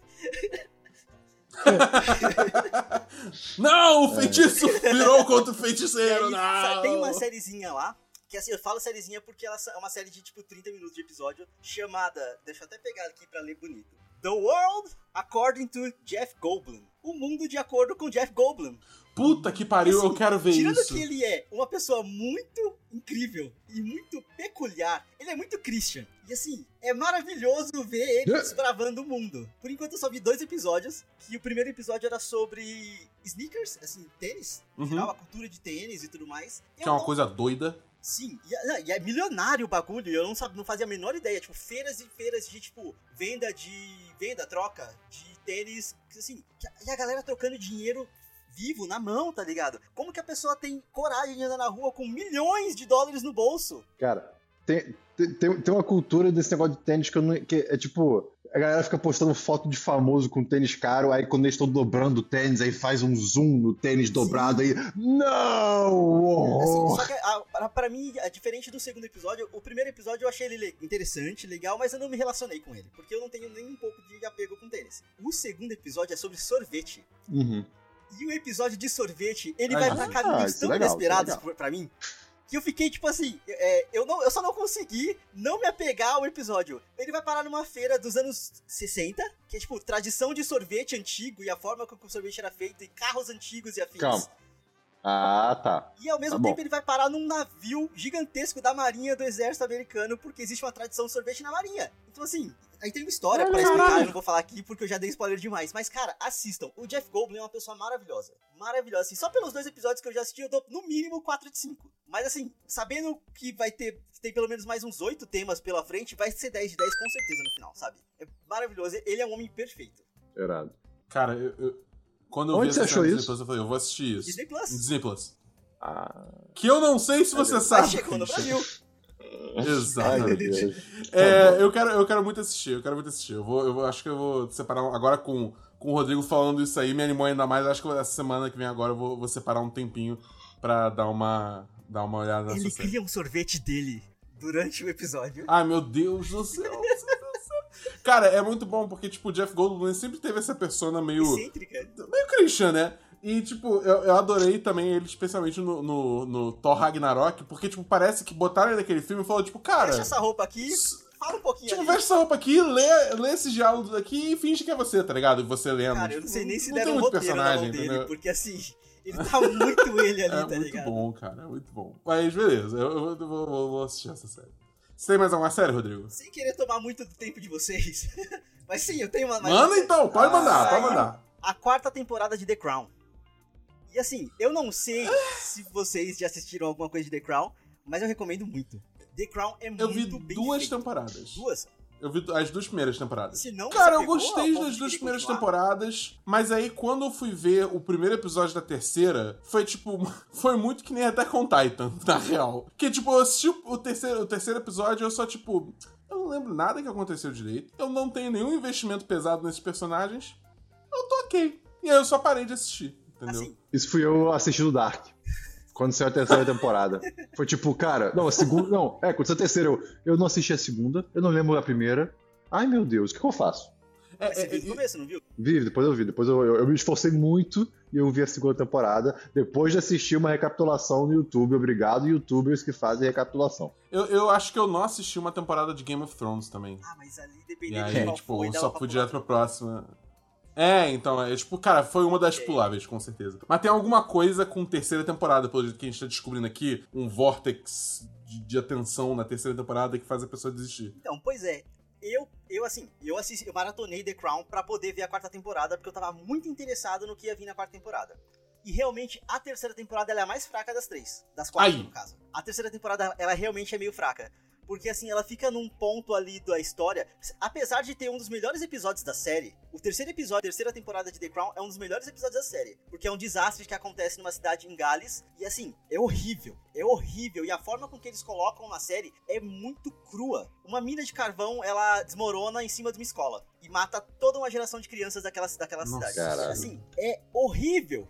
não, o feitiço virou contra o feiticeiro, não! Tem uma sériezinha lá, que assim, eu falo sériezinha porque ela é uma série de tipo 30 minutos de episódio, chamada, deixa eu até pegar aqui pra ler bonito. The World According to Jeff Goldblum. O mundo de acordo com Jeff Goldblum. Puta que pariu, assim, eu quero ver tirando isso. Tirando que ele é uma pessoa muito incrível e muito peculiar, ele é muito Christian. E assim, é maravilhoso ver ele desbravando o mundo. Por enquanto eu só vi dois episódios, que o primeiro episódio era sobre sneakers, assim, tênis, uhum. geral, a cultura de tênis e tudo mais. Que é uma coisa doida. Sim, e, é, e, é milionário o bagulho, eu não, sabia, não fazia a menor ideia. Tipo, feiras e feiras de, tipo, venda de. venda, troca de tênis. Assim, e a galera trocando dinheiro vivo, na mão, tá ligado? Como que a pessoa tem coragem de andar na rua com milhões de dólares no bolso? Cara, tem, tem, tem uma cultura desse negócio de tênis que, não, que é tipo. A galera fica postando foto de famoso com tênis caro, aí quando eles estão dobrando o tênis, aí faz um zoom no tênis Sim. dobrado, aí. Não! Assim, só que a, pra mim, é diferente do segundo episódio, o primeiro episódio eu achei ele interessante, legal, mas eu não me relacionei com ele, porque eu não tenho nem um pouco de apego com tênis. O segundo episódio é sobre sorvete. Uhum. E o episódio de sorvete, ele ah, vai pra caminhos tão legal, inesperados pra mim, que eu fiquei tipo assim, é, eu, não, eu só não consegui não me apegar ao episódio. Ele vai parar numa feira dos anos 60, que é tipo tradição de sorvete antigo e a forma como o sorvete era feito, e carros antigos e afins. Calma. Ah, tá. E ao mesmo Tá bom. tempo ele vai parar num navio gigantesco da marinha do exército americano, porque existe uma tradição de sorvete na marinha. Então assim, aí tem uma história pra explicar, eu não vou falar aqui porque eu já dei spoiler demais. Mas cara, assistam. O Jeff Goldblum é uma pessoa maravilhosa. Maravilhosa. Assim, só pelos dois episódios que eu já assisti, eu dou no mínimo 4 de 5. Mas assim, sabendo que vai ter, tem pelo menos mais uns 8 temas pela frente, vai ser 10 de 10 com certeza no final, sabe? É maravilhoso. Ele é um homem perfeito. Irado. Cara, eu, eu- quando eu Onde vi você essa achou isso? Disney Plus, eu falei, eu vou assistir isso. Disney Plus. Disney Plus. Ah, Que eu não sei se você sabe. chegou no. Brasil. Exatamente. É, Tá eu, quero, eu quero muito assistir, eu quero muito assistir. Eu, vou, eu acho que eu vou separar. Agora com, com o Rodrigo falando isso aí, me animou ainda mais. Acho que essa semana que vem agora eu vou, vou separar um tempinho pra dar uma, dar uma olhada nessa Ele série. cria um sorvete dele durante o episódio. Ai, meu Deus do céu. meu Deus do céu. Cara, é muito bom porque, tipo, o Jeff Goldblum sempre teve essa persona meio. Excêntrica. meio Christian, né? E, tipo, eu, eu adorei também ele, especialmente no, no, no Thor Ragnarok, porque, tipo, parece que botaram ele naquele filme e falou, tipo, cara. Fecha essa roupa aqui, fala um pouquinho Tipo, ali. veste essa roupa aqui, lê, lê esses diálogos aqui e finge que é você, tá ligado? E você lendo. Cara, eu não Tipo, sei nem se não deram tem um muito roteiro na mão personagem, dele, entendeu? porque assim, ele tá muito ele ali, É tá muito ligado? bom, cara, é muito bom. Mas beleza, eu, eu vou, vou- vou assistir essa série. Você tem mais alguma série, Rodrigo? Sem querer tomar muito do tempo de vocês. Mas sim, eu tenho uma. Manda uma- então, pode mandar, Ah, pode mandar. A quarta temporada de The Crown. E assim, eu não sei se vocês já assistiram alguma coisa de The Crown, mas eu recomendo muito. The Crown é muito Eu vi bem duas feito. temporadas. Duas? Eu vi as duas primeiras temporadas. Se não, Cara, eu gostei das duas primeiras continuar? temporadas, mas aí quando eu fui ver o primeiro episódio da terceira, foi tipo, foi muito que nem Attack on Titan, na real. Que tipo, eu assisti o terceiro, o terceiro episódio e eu só tipo, eu não lembro nada que aconteceu direito, eu não tenho nenhum investimento pesado nesses personagens, eu tô ok. E aí eu só parei de assistir, entendeu? Assim, Isso fui eu assistindo Dark. Quando saiu a terceira temporada. Foi tipo, cara, não, a segunda. Não, é, quando saiu a terceira, eu, eu não assisti a segunda, eu não lembro a primeira. Ai meu Deus, o que, que eu faço? você É, viu é, no começo, não viu? Vi, depois eu vi, depois eu, eu, eu me esforcei muito e eu vi a segunda temporada, depois de assistir uma recapitulação no YouTube. Obrigado, youtubers que fazem recapitulação. eu, eu acho que eu não assisti uma temporada de Game of Thrones também. Ah, mas ali, E dependendo aí, de qual tipo, foi, só pra fui direto pra próxima. É, então, é tipo, cara, foi uma das puláveis, com certeza. Mas tem alguma coisa com terceira temporada, pelo jeito que a gente tá descobrindo aqui, um vortex de, de atenção na terceira temporada que faz a pessoa desistir. Então, pois é. Eu, eu assim, eu assisti, eu maratonei The Crown pra poder ver a quarta temporada, porque eu tava muito interessado no que ia vir na quarta temporada. E realmente, a terceira temporada ela é a mais fraca das três. Das quatro, Aí. no caso. A terceira temporada, ela realmente é meio fraca. Porque assim, ela fica num ponto ali da história. Apesar de ter um dos melhores episódios da série, o terceiro episódio, a terceira temporada de The Crown é um dos melhores episódios da série. Porque é um desastre que acontece numa cidade em Gales. E assim, é horrível. É horrível. E a forma com que eles colocam na série é muito crua. Uma mina de carvão, ela desmorona em cima de uma escola. E mata toda uma geração de crianças daquela, daquela Nossa, cidade. caralho. Assim, é horrível.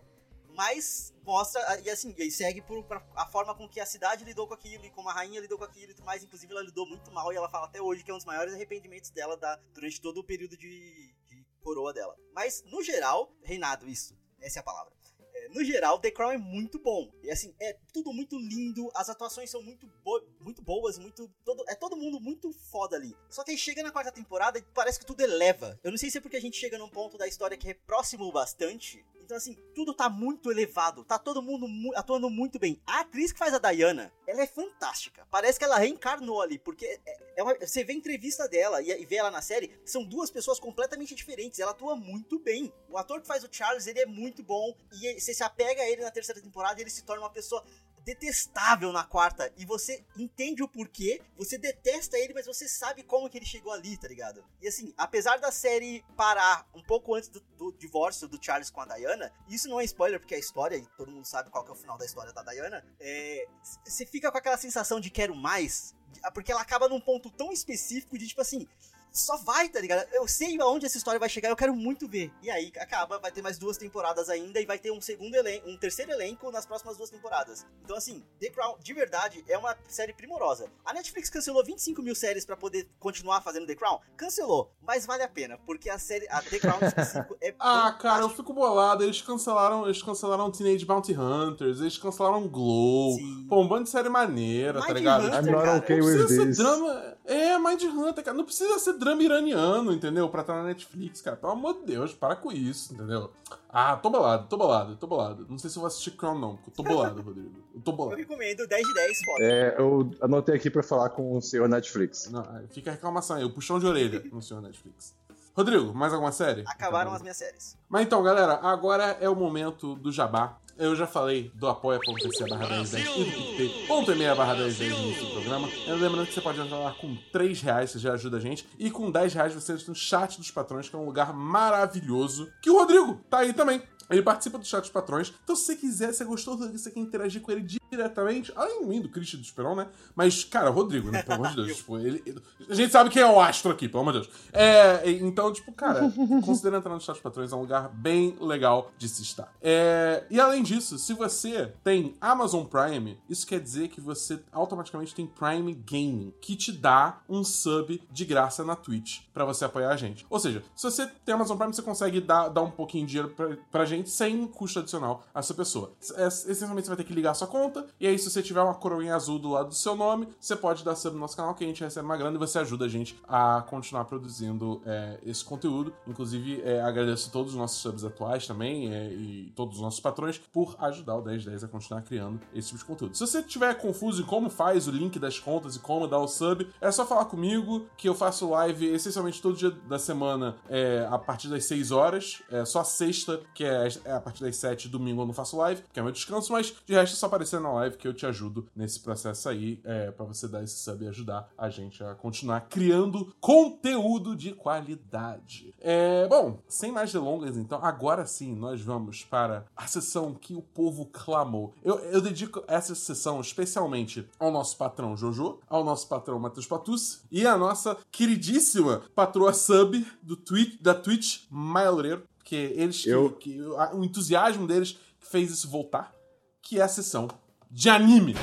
Mas mostra, e assim, e segue por, por a forma com que a cidade lidou com aquilo e como a rainha lidou com aquilo e tudo mais. Inclusive, ela lidou muito mal e ela fala até hoje que é um dos maiores arrependimentos dela da, durante todo o período de, de coroa dela. Mas, no geral, reinado, isso. Essa é a palavra. É, no geral, The Crown é muito bom. E assim, é tudo muito lindo, as atuações são muito, bo muito boas, muito. Todo, é todo mundo muito foda ali. Só que aí chega na quarta temporada e parece que tudo eleva. Eu não sei se é porque a gente chega num ponto da história que é próximo bastante. Então, assim, tudo tá muito elevado. Tá todo mundo mu atuando muito bem. A atriz que faz a Diana, ela é fantástica. Parece que ela reencarnou ali. Porque é, é uma- você vê a entrevista dela e, e vê ela na série, são duas pessoas completamente diferentes. Ela atua muito bem. O ator que faz o Charles, ele é muito bom. E ele- você se apega a ele na terceira temporada e ele se torna uma pessoa detestável na quarta e você entende o porquê, você detesta ele, mas você sabe como que ele chegou ali, tá ligado? E assim, apesar da série parar um pouco antes do, do divórcio do Charles com a Diana, isso não é spoiler porque é história e todo mundo sabe qual que é o final da história da Diana, é, você fica com aquela sensação de quero mais, de- porque ela acaba num ponto tão específico de tipo assim, só vai, tá ligado? Eu sei aonde essa história vai chegar, eu quero muito ver. E aí acaba, vai ter mais duas temporadas ainda e vai ter um segundo elenco, um terceiro elenco nas próximas duas temporadas. Então, assim, The Crown, de verdade, é uma série primorosa. A Netflix cancelou 25 mil séries pra poder continuar fazendo The Crown? Cancelou, mas vale a pena, porque a série, a The Crown específico é. Ah, cara, eu fico bolado. Eles cancelaram, eles cancelaram Teenage Bounty Hunters, eles cancelaram Glow. Sim. Pô, um bando de série maneira, tá Mighty ligado? Hunter, I'm not cara. okay Não with precisa ser this. drama. É, Mind Hunter, cara. Não precisa ser drama iraniano, entendeu? Pra estar na Netflix, cara. Pelo amor de Deus, para com isso, entendeu? Ah, tô bolado, tô bolado, tô bolado. Não sei se eu vou assistir Crown, não, porque eu tô bolado, Rodrigo. Eu tô Eu bolado. recomendo 10 de 10, foda. É, eu anotei aqui pra falar com o senhor Netflix. Não, fica a reclamação aí, o puxão de orelha no senhor Netflix. Rodrigo, mais alguma série? Acabaram as minhas séries. Mas então, galera, agora é o momento do jabá. Eu já falei do apoia.se barra 1010 e do PicPay.me barra 1010 no início do programa. Eu lembrando que você pode ajudar lá com 3 reais, você já ajuda a gente. E com 10 reais você entra no chat dos patrões, que é um lugar maravilhoso. Que o Rodrigo tá aí também. Ele participa do chat dos patrões. Então, se você quiser, você gostou do você quer interagir com ele diretamente, além do Christian do Esperon, né? Mas, cara, Rodrigo, né? Pelo amor de Deus. tipo, ele, ele- a gente sabe quem é o astro aqui, pelo amor de Deus. É, então, tipo, cara, considera entrar no chat dos patrões, é um lugar bem legal de se estar. É, e além disso, se você tem Amazon Prime, isso quer dizer que você automaticamente tem Prime Gaming, que te dá um sub de graça na Twitch pra você apoiar a gente. Ou seja, se você tem Amazon Prime, você consegue dar, dar um pouquinho de dinheiro pra, pra gente sem custo adicional à sua pessoa. É, essencialmente, você vai ter que ligar a sua conta, e aí, se você tiver uma coroinha azul do lado do seu nome, você pode dar sub no nosso canal, que a gente recebe uma grana e você ajuda a gente a continuar produzindo é, esse conteúdo. Inclusive, é, agradeço todos os nossos subs atuais também é, e todos os nossos patrões por ajudar o 1010 a continuar criando esse tipo de conteúdo. Se você estiver confuso em como faz o link das contas e como dar o sub, é só falar comigo que eu faço live essencialmente todo dia da semana é, a partir das 6 horas. É só sexta, que é, é a partir das 7, domingo eu não faço live, que é meu descanso, mas de resto é só aparecer na live que eu te ajudo nesse processo aí, é, para você dar esse sub e ajudar a gente a continuar criando conteúdo de qualidade. É, bom, sem mais delongas, então, agora sim nós vamos para a sessão que o povo clamou. Eu, eu dedico essa sessão especialmente ao nosso patrão Jojo, ao nosso patrão Matheus Patus e à nossa queridíssima patroa sub do Twitch, da Twitch, Maia Loureiro, que eles que, Eu- que a- o entusiasmo deles que fez isso voltar, que é a sessão de anime.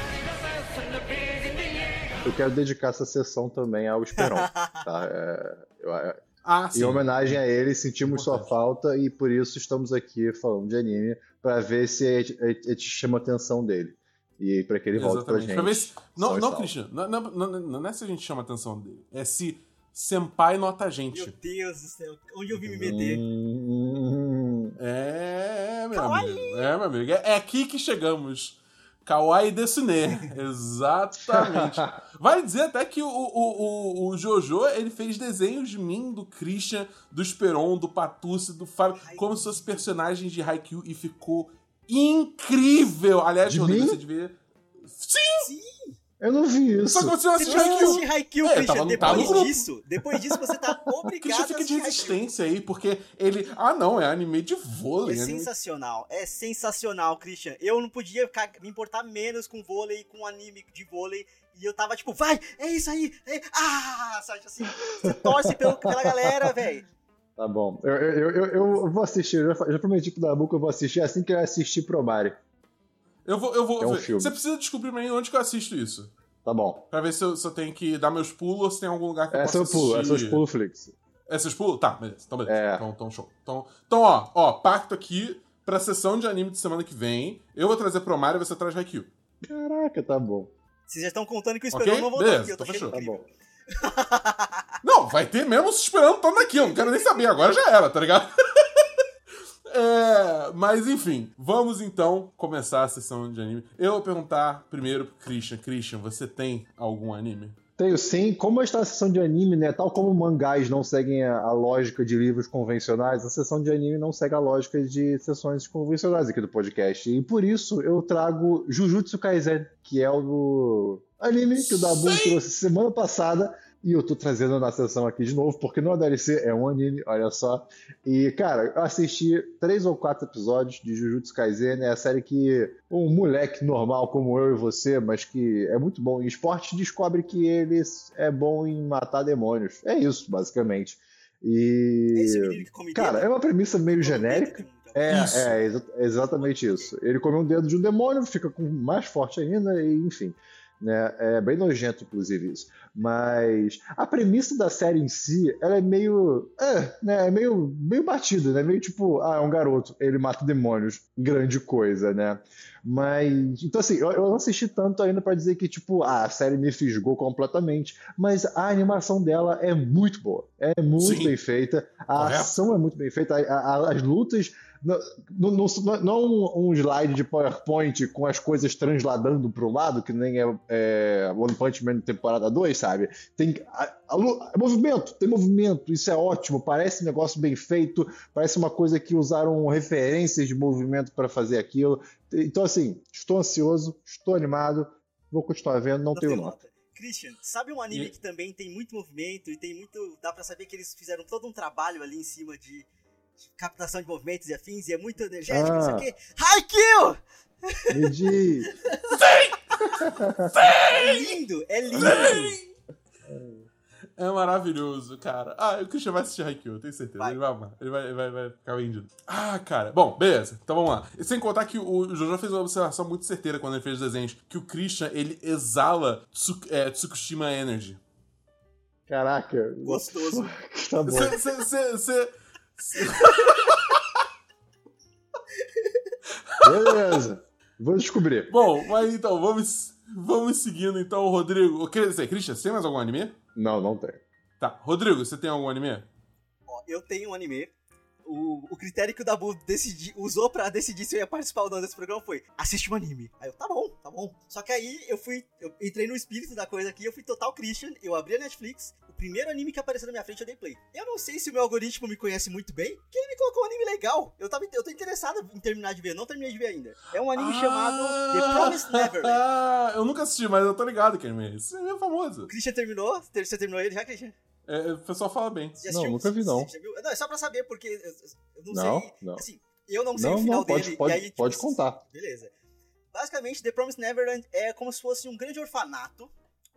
Eu quero dedicar essa sessão também ao Esperon. tá? É, eu- é, Ah, sim. em homenagem a ele, sentimos sua Importante. falta e por isso estamos aqui falando de anime pra ver se a gente- chama a atenção dele. E pra que ele volte pra Exatamente. gente. Pra ver se- Não, não. Christian, não, não, não, não é se a gente chama a atenção dele. É se Senpai nota a Meu gente. Deus do céu, onde eu vim me meter? Hum, É, meu amigo. É, meu amigo. É, é aqui que chegamos. Kawaii Desune. Exatamente. Vale dizer até que o, o, o, o Jojo, ele fez desenhos de mim, do Christian, do Esperon, do Patucci, do Fábio, como se fossem personagens de Haikyuu e ficou incrível. Aliás, De Rodrigo, mim? você devia... Sim! Sim, eu não vi isso. Só que você não você assistiu Haikyuu. assistir Haikyuu, É, Christian. no- depois disso, depois disso você tá O obrigado Christian a fica de assistir Haikyuu. resistência aí, porque ele. Ah, não, é anime de vôlei. É anime- sensacional, é sensacional, Christian. Eu não podia me importar menos com vôlei, com anime de vôlei. E eu tava tipo, vai, é isso aí, é, ah, sabe assim, você torce pelo, pela galera, velho. Tá bom. Eu, eu, eu, eu vou assistir. Eu já, já prometi pro Dabu que eu vou assistir assim que eu assistir Promare. Eu vou. Eu vou É um ver. filme. Você precisa descobrir pra mim onde que eu assisto isso. Tá bom. Pra ver se eu, se eu tenho que dar meus pulos ou se tem algum lugar que eu Essa possa eu pulo, essa assistir. eu pulo Flix. É seus pulos? Tá, beleza. Então, beleza. É. Então, então, show. Então, então, ó, ó, pacto aqui pra sessão de anime de semana que vem. Eu vou trazer Promare e você traz Haikyuu. Caraca, tá bom. Vocês já estão contando que o? Esperão não voltou aqui, eu tô então fechou. Tá bom. Não, vai ter mesmo se esperando todo aqui. Eu não quero nem saber. Agora já era, tá ligado? É, mas enfim, vamos então começar a sessão de anime. Eu vou perguntar primeiro pro Christian. Christian, você tem algum anime? Tenho sim. Como está a sessão de anime, né? Tal como mangás não seguem a, a lógica de livros convencionais, a sessão de anime não segue a lógica de sessões convencionais aqui do podcast. E por isso eu trago Jujutsu Kaisen, que é o anime que o Dabu trouxe semana passada. E eu tô trazendo na sessão aqui de novo, porque não é DLC, é um anime, olha só. E, cara, eu assisti três ou quatro episódios de Jujutsu Kaisen, é a série que um moleque normal como eu e você, mas que é muito bom em esporte, descobre que ele é bom em matar demônios. É isso, basicamente. É E. come Cara, é uma premissa meio genérica. É, Isso. é, exa- exatamente isso. Ele come um dedo de um demônio, fica com mais forte ainda, e enfim. Né? É bem nojento, inclusive, isso. Mas a premissa da série em si, ela é meio. É, né? É meio, meio batida, né? Meio tipo, ah, é um garoto, ele mata demônios. Grande coisa, né? Mas. Então, assim, eu, eu não assisti tanto ainda para dizer que, tipo, ah, a série me fisgou completamente. Mas a animação dela é muito boa. É muito Sim. bem feita. A Correto. ação é muito bem feita. A, a, as lutas não, não, não, um slide de PowerPoint com as coisas transladando para o lado, que nem é, é One Punch Man temporada 2, sabe? Tem a, a, a, movimento, tem movimento, isso é ótimo, parece um negócio bem feito, parece uma coisa que usaram referências de movimento para fazer aquilo. Então, assim, estou ansioso, estou animado, vou continuar vendo, não, não tenho nota. nota. Christian, sabe um anime e... que também tem muito movimento e tem muito. dá para saber que eles fizeram todo um trabalho ali em cima de captação de movimentos e afins, e é muito energético, ah. isso aqui. Haikyuu! Diz! É lindo, é lindo! É maravilhoso, cara. Ah, o Christian vai assistir Haikyuu, tenho certeza. Vai. Ele vai amar. Ele vai, ele vai, vai ficar vendido. Ah, cara. Bom, beleza. Então vamos lá. E sem contar que o Jojo fez uma observação muito certeira quando ele fez os desenhos. Que o Christian, ele exala Tsuk é, Tsukushima Energy. Caraca. Gostoso. Tá bom. Você Beleza. Vou descobrir. Bom, mas então, vamos, vamos seguindo então, Rodrigo. Quer dizer, Christian, você tem mais algum anime? Não, não tem. Tá. Rodrigo, você tem algum anime? Ó, eu tenho um anime o, o critério que o Dabu decidi, usou pra decidir se eu ia participar ou não desse programa foi: assiste um anime. Aí eu, tá bom, tá bom. Só que aí eu fui, eu entrei no espírito da coisa aqui, eu fui total Christian, eu abri a Netflix, o primeiro anime que apareceu na minha frente eu dei play. Eu não sei se o meu algoritmo me conhece muito bem, que ele me colocou um anime legal. Eu, tava, eu tô interessado em terminar de ver, não terminei de ver ainda. É um anime ah, chamado The Promised Neverland. Ah, eu nunca assisti, mas eu tô ligado que anime é esse. é famoso. Christian terminou? Você terminou ele já, Christian? É, o pessoal fala bem. não, nunca vi, não. Não, é só pra saber, porque eu, não, não sei. Não. Assim, eu não sei não, o final pode, dele. Pode, aí, tipo, pode contar. Beleza. Basicamente, The Promised Neverland é como se fosse um grande orfanato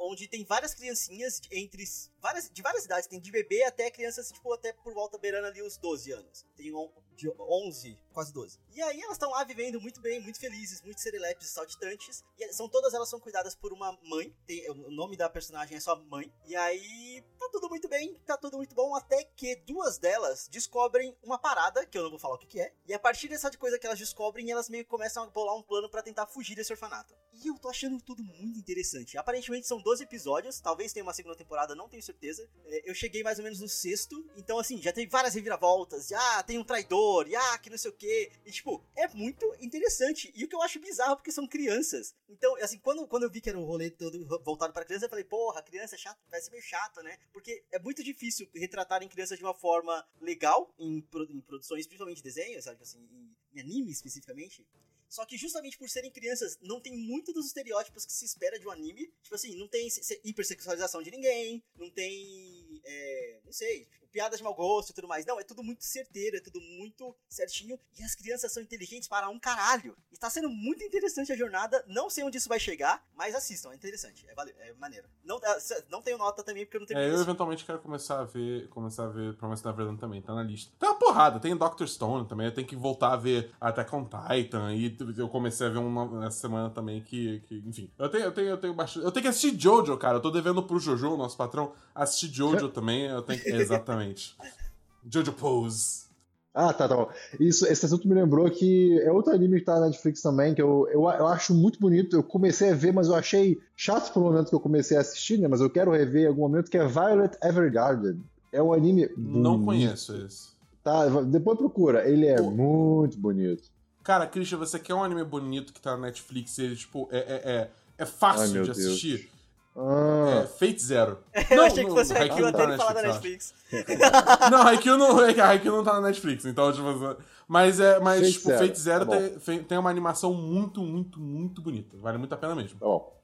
onde tem várias criancinhas entre várias, de várias idades, tem de bebê até crianças, tipo, até por volta beirando ali os 12 anos. Tem de 11, quase 12. E aí elas estão lá vivendo muito bem, muito felizes, muito serelepes e saltitantes. E são todas elas são cuidadas por uma mãe. Tem, o nome da personagem é só mãe. E aí tá tudo muito bem, tá tudo muito bom, até que duas delas descobrem uma parada, que eu não vou falar o que, que é. E a partir dessa coisa que elas descobrem, elas meio que começam a bolar um plano para tentar fugir desse orfanato. E eu tô achando tudo muito interessante. Aparentemente são 12 episódios, talvez tenha uma segunda temporada, não tenho certeza. É, eu cheguei mais ou menos no sexto, então assim, já tem várias reviravoltas. Ah, tem um traidor, e ah, que não sei o que. E tipo, é muito interessante. E o que eu acho bizarro, porque são crianças. Então, assim, quando, quando eu vi que era um rolê todo voltado para criança, eu falei, porra, criança é chato, vai ser meio chato, né? Porque é muito difícil retratarem crianças de uma forma legal em, em produções, principalmente desenhos, sabe? Assim, em, em anime especificamente. Só que justamente por serem crianças, não tem muito dos estereótipos que se espera de um anime. Tipo assim, não tem hipersexualização de ninguém, não tem. É, não sei, tipo, piadas de mau gosto e tudo mais. Não, é tudo muito certeiro, é tudo muito certinho. E as crianças são inteligentes para um caralho. Está sendo muito interessante a jornada. Não sei onde isso vai chegar, mas assistam, é interessante. É, vale, é maneiro. Não, ah, não tenho nota também, porque eu não tenho. É, eu eventualmente quero começar a ver. Começar a ver Promessa da Verdade também, tá na lista. Tem uma porrada, tem Doctor Stone também. Eu tenho que voltar a ver Attack on Titan. E eu comecei a ver um nessa semana também que. que enfim. Eu tenho, eu tenho, eu tenho bastante. Eu tenho que assistir Jojo, cara. Eu tô devendo pro Jojo, nosso patrão, assistir Jojo também. Eu tenho que. Exatamente. Jojo Pose. Ah, tá, tá bom. Isso, esse assunto me lembrou que é outro anime que tá na Netflix também, que eu, eu, eu acho muito bonito. Eu comecei a ver, mas eu achei chato pro momento que eu comecei a assistir, né? Mas eu quero rever em algum momento, que é Violet Evergarden. É um anime. Não bonito. conheço esse. Tá, depois procura. Ele é Pô. muito bonito. Cara, Christian, você quer um anime bonito que tá na Netflix ele, tipo, é, é, é, é fácil Ai, de assistir? Deus. Ah. É, Fate Zero. Eu não, achei que fosse o Haikyuu até ele falar da Netflix. não, Haikyuu não, Haikyuu não tá na Netflix, então, tipo, mas é, mas, Fate tipo, Zero. Fate Zero tá tem, tem uma animação muito, muito, muito bonita. Vale muito a pena mesmo. Tá bom.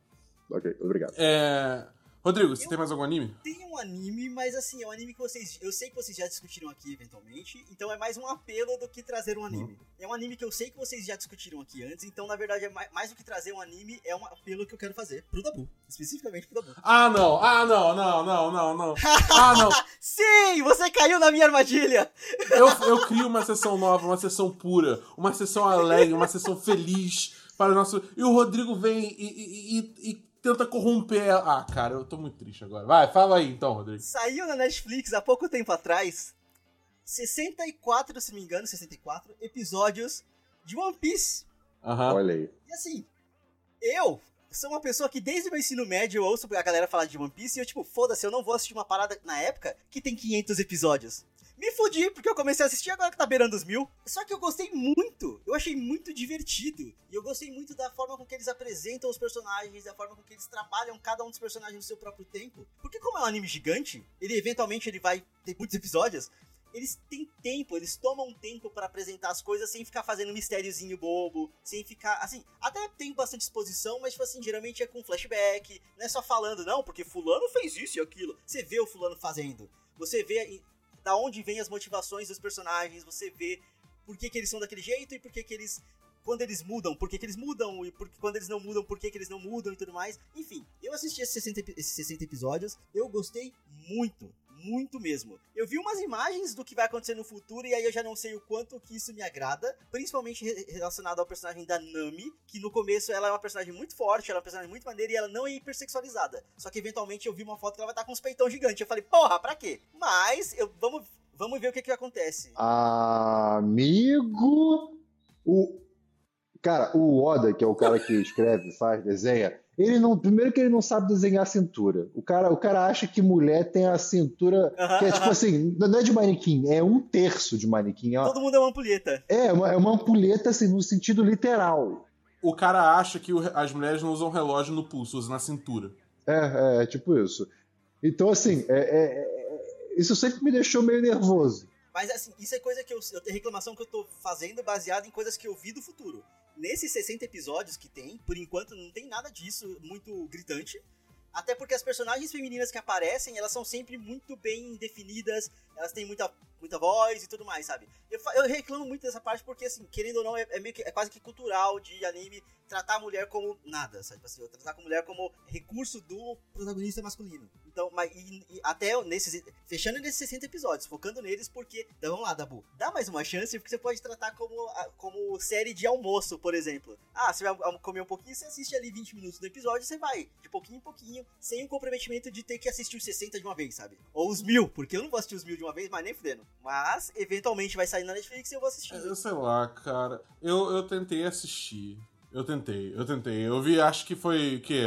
Ok, obrigado. É... Rodrigo, você eu tem mais algum anime? Tem um anime, mas assim, é um anime que vocês. Eu sei que vocês já discutiram aqui eventualmente, então é mais um apelo do que trazer um anime. Uhum. É um anime que eu sei que vocês já discutiram aqui antes, então na verdade é mais, mais do que trazer um anime, é um apelo que eu quero fazer pro Dabu. Especificamente pro Dabu. Ah, não! Ah, não, não, não, não, não. Ah, não! Sim! Você caiu na minha armadilha! eu, eu crio uma sessão nova, uma sessão pura, uma sessão alegre, uma sessão feliz para o nosso. E o Rodrigo vem e, e, e, e tenta corromper ela. Ah, cara, eu tô muito triste agora. Vai, fala aí então, Rodrigo. Saiu na Netflix há pouco tempo atrás 64, se não me engano, 64 episódios de One Piece. Aham. Olha aí. E assim, eu sou uma pessoa que desde o meu ensino médio eu ouço a galera falar de One Piece e eu, tipo, foda-se, eu não vou assistir uma parada na época que tem 500 episódios. Me fudi, porque eu comecei a assistir agora que tá beirando os mil. Só que eu gostei muito. Eu achei muito divertido. E eu gostei muito da forma com que eles apresentam os personagens, da forma com que eles trabalham cada um dos personagens no seu próprio tempo. Porque como é um anime gigante, ele eventualmente ele vai ter muitos episódios. Eles têm tempo, eles tomam tempo pra apresentar as coisas sem ficar fazendo mistériozinho bobo, sem ficar, assim, até tem bastante exposição, mas tipo assim, geralmente é com flashback, não é só falando, não, porque fulano fez isso e aquilo. Você vê o fulano fazendo. Você vê da onde vem as motivações dos personagens, você vê por que, que eles são daquele jeito e por que, que eles. Quando eles mudam, por que, que eles mudam, e por, quando eles não mudam, por que, que eles não mudam e tudo mais. Enfim, eu assisti esses 60, epi- esses 60 episódios, eu gostei muito, muito mesmo. Eu vi umas imagens do que vai acontecer no futuro e aí eu já não sei o quanto que isso me agrada, principalmente re- relacionado ao personagem da Nami, que no começo ela é uma personagem muito forte, ela é uma personagem muito maneira e ela não é hipersexualizada. Só que eventualmente eu vi uma foto que ela vai estar com uns peitão gigante. Eu falei, porra, pra quê? Mas eu, vamos, vamos ver o que que acontece. Amigo. O. Cara, o Oda, que é o cara que escreve, faz, desenha, ele não. Primeiro que ele não sabe desenhar a cintura. O cara, o cara acha que mulher tem a cintura. Que é tipo assim, não é de manequim, é um terço de manequim. É uma, Todo mundo é uma ampulheta. é uma, é uma ampulheta assim, no sentido literal. O cara acha que o- as mulheres não usam relógio no pulso, usam na cintura. É, é, tipo isso. Então, assim, é- é- é- isso sempre me deixou meio nervoso. Mas assim, isso é coisa que eu, eu tenho reclamação que eu tô fazendo baseada em coisas que eu vi do futuro. Nesses 60 episódios que tem, por enquanto não tem nada disso muito gritante. Até porque as personagens femininas que aparecem, elas são sempre muito bem definidas, elas têm muita, muita voz e tudo mais, sabe? Eu, eu reclamo muito dessa parte porque, assim, querendo ou não, é, é que, é quase que cultural de anime tratar a mulher como nada, sabe? Tipo Assim, tratar a mulher como recurso do protagonista masculino. Então, mas e- e até nesses. Fechando nesses 60 episódios, focando neles, porque. Então vamos lá, Dabu. Dá mais uma chance, porque você pode tratar como, como série de almoço, por exemplo. Ah, você vai comer um pouquinho, você assiste ali 20 minutos do episódio, você vai, de pouquinho em pouquinho, sem o comprometimento de ter que assistir os 60 de uma vez, sabe? Ou os mil, porque eu não vou assistir os mil de uma vez, mas nem fudendo. Mas, eventualmente vai sair na Netflix e eu vou assistir. Eu sei lá, cara. Eu, eu tentei assistir. Eu tentei, eu tentei. Eu vi, acho que foi o quê?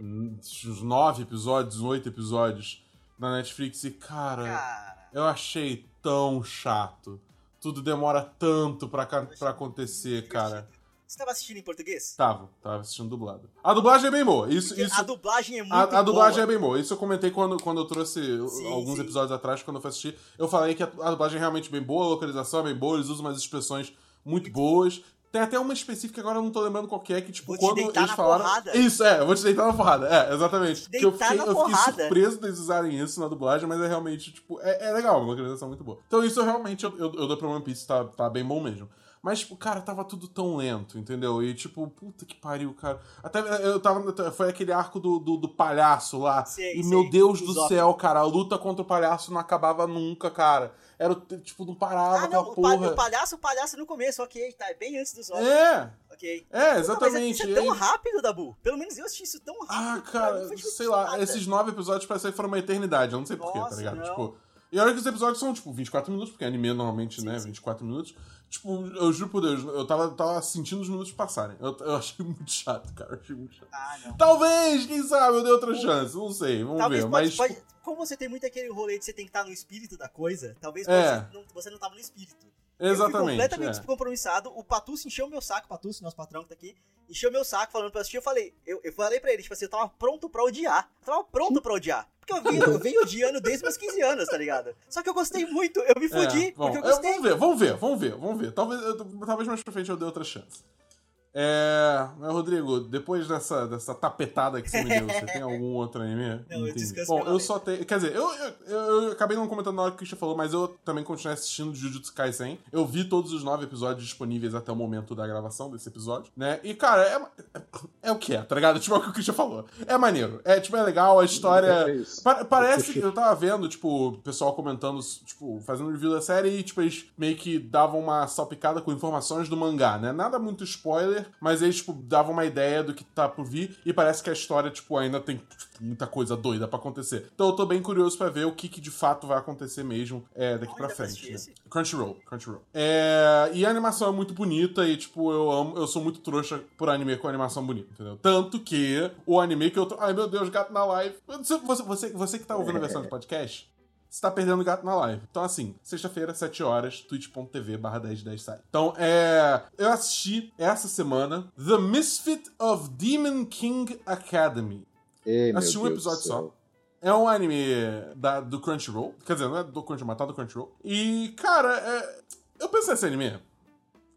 Uns nove episódios, oito episódios na Netflix e, cara, Cara. eu achei tão chato. Tudo demora tanto pra, pra acontecer, cara. Você tava assistindo em português? Tava, tava assistindo dublado. A dublagem é bem boa. Isso, Porque isso, a dublagem é muito A, a dublagem boa. é bem boa. Isso eu comentei quando, quando eu trouxe Sim, alguns sim. episódios atrás, quando eu fui assistir. Eu falei que a, a dublagem é realmente bem boa, a localização é bem boa, eles usam umas expressões muito boas. Tem até uma específica, agora eu não tô lembrando qual que é, que tipo, Vou quando deitar eles na falaram. porrada. Isso, é, vou te deitar na porrada. É, exatamente. Que eu Deitar fiquei, na eu fiquei porrada. surpreso deles usarem isso na dublagem, mas é realmente, tipo, é, é legal, uma localização muito boa. Então isso eu realmente eu, eu, eu dou pra One Piece, tá, tá bem bom mesmo. Mas, tipo, cara, tava tudo tão lento, entendeu? E, tipo, puta que pariu, cara. Até eu tava. Foi aquele arco do, do, do palhaço lá. Sei, e, sei, meu Deus do céu, cara, a luta contra o palhaço não acabava nunca, cara. Era, o- tipo, não parava Ah, não, o, pa- o palhaço, o palhaço no começo, ok, tá, é bem antes dos olhos, É, ok. é, Não, mas exatamente. isso é tão rápido, Dabu. Pelo menos eu assisti isso tão rápido. Ah, pra mim cara, tipo, sei lá, esses nove episódios parecem que foram uma eternidade, eu não sei porquê, tá ligado? não. Tipo, e olha que os episódios são, tipo, 24 minutos, porque anime normalmente, Sim, né, sim. 24 minutos. Tipo, eu juro por Deus, eu tava, tava sentindo os minutos passarem. Eu, eu achei muito chato, cara, eu achei muito chato. Ah. Talvez, quem sabe, eu dei outra chance, não sei, vamos Talvez ver. pode, Mas, pode- Como você tem muito aquele rolê de você tem que estar no espírito da coisa, talvez É. você, não, você não tava no espírito. exatamente. Eu fui completamente é. descompromissado. O Patucci encheu meu saco, Patucci, nosso patrão que tá aqui, encheu meu saco falando pra assistir. Eu falei, eu, eu falei pra ele, tipo assim, eu tava pronto pra odiar. Eu tava pronto pra odiar. Porque eu venho, eu venho odiando desde meus 15 anos, tá ligado? Só que eu gostei muito, eu me fudi, É, bom, porque eu eu- gostei. vamos ver, vamos ver, vamos ver, vamos ver. Talvez, eu- talvez mais pra frente eu dê outra chance. É. Mas, Rodrigo, depois dessa, dessa tapetada que você me deu, você tem algum outro anime? Não, eu Entendi. descanso Bom, eu só tenho. Quer dizer, eu, eu, eu- eu acabei não comentando na hora que o Christian falou, mas eu também continuei assistindo Jujutsu Kaisen. Eu vi todos os nove episódios disponíveis até o momento da gravação desse episódio, né? E, cara, é, é, é o que é, tá ligado? Tipo, é o que o Christian falou. É maneiro. É, tipo, é legal, a história. É isso. Pa- parece que eu tava vendo, tipo, o pessoal comentando, tipo, fazendo review da série e, tipo, eles meio que davam uma salpicada com informações do mangá, né? Nada muito spoiler, trailer, mas eles, tipo, davam uma ideia do que tá por vir e parece que a história, tipo, ainda tem muita coisa doida pra acontecer. Então eu tô bem curioso pra ver o que, que de fato vai acontecer mesmo é, daqui pra frente. Né? Crunchyroll, Crunchyroll. É, e a animação é muito bonita e, tipo, eu amo, eu sou muito trouxa por anime com animação bonita, entendeu? Tanto que o anime que eu tô. Ai meu Deus, gato na live. Você, você, você, você que tá ouvindo a versão do podcast. Você tá perdendo gato na live. Então, assim, sexta-feira, 7 horas, twitch.tv barra 1010 sai. Então, é. Eu assisti essa semana The Misfit of Demon King Academy. Ei, Assisti um Deus episódio só. É um anime da, do Crunchyroll. Quer dizer, não é do Crunchyroll, mas tá do Crunchyroll. E, cara, é, eu pensei nesse anime.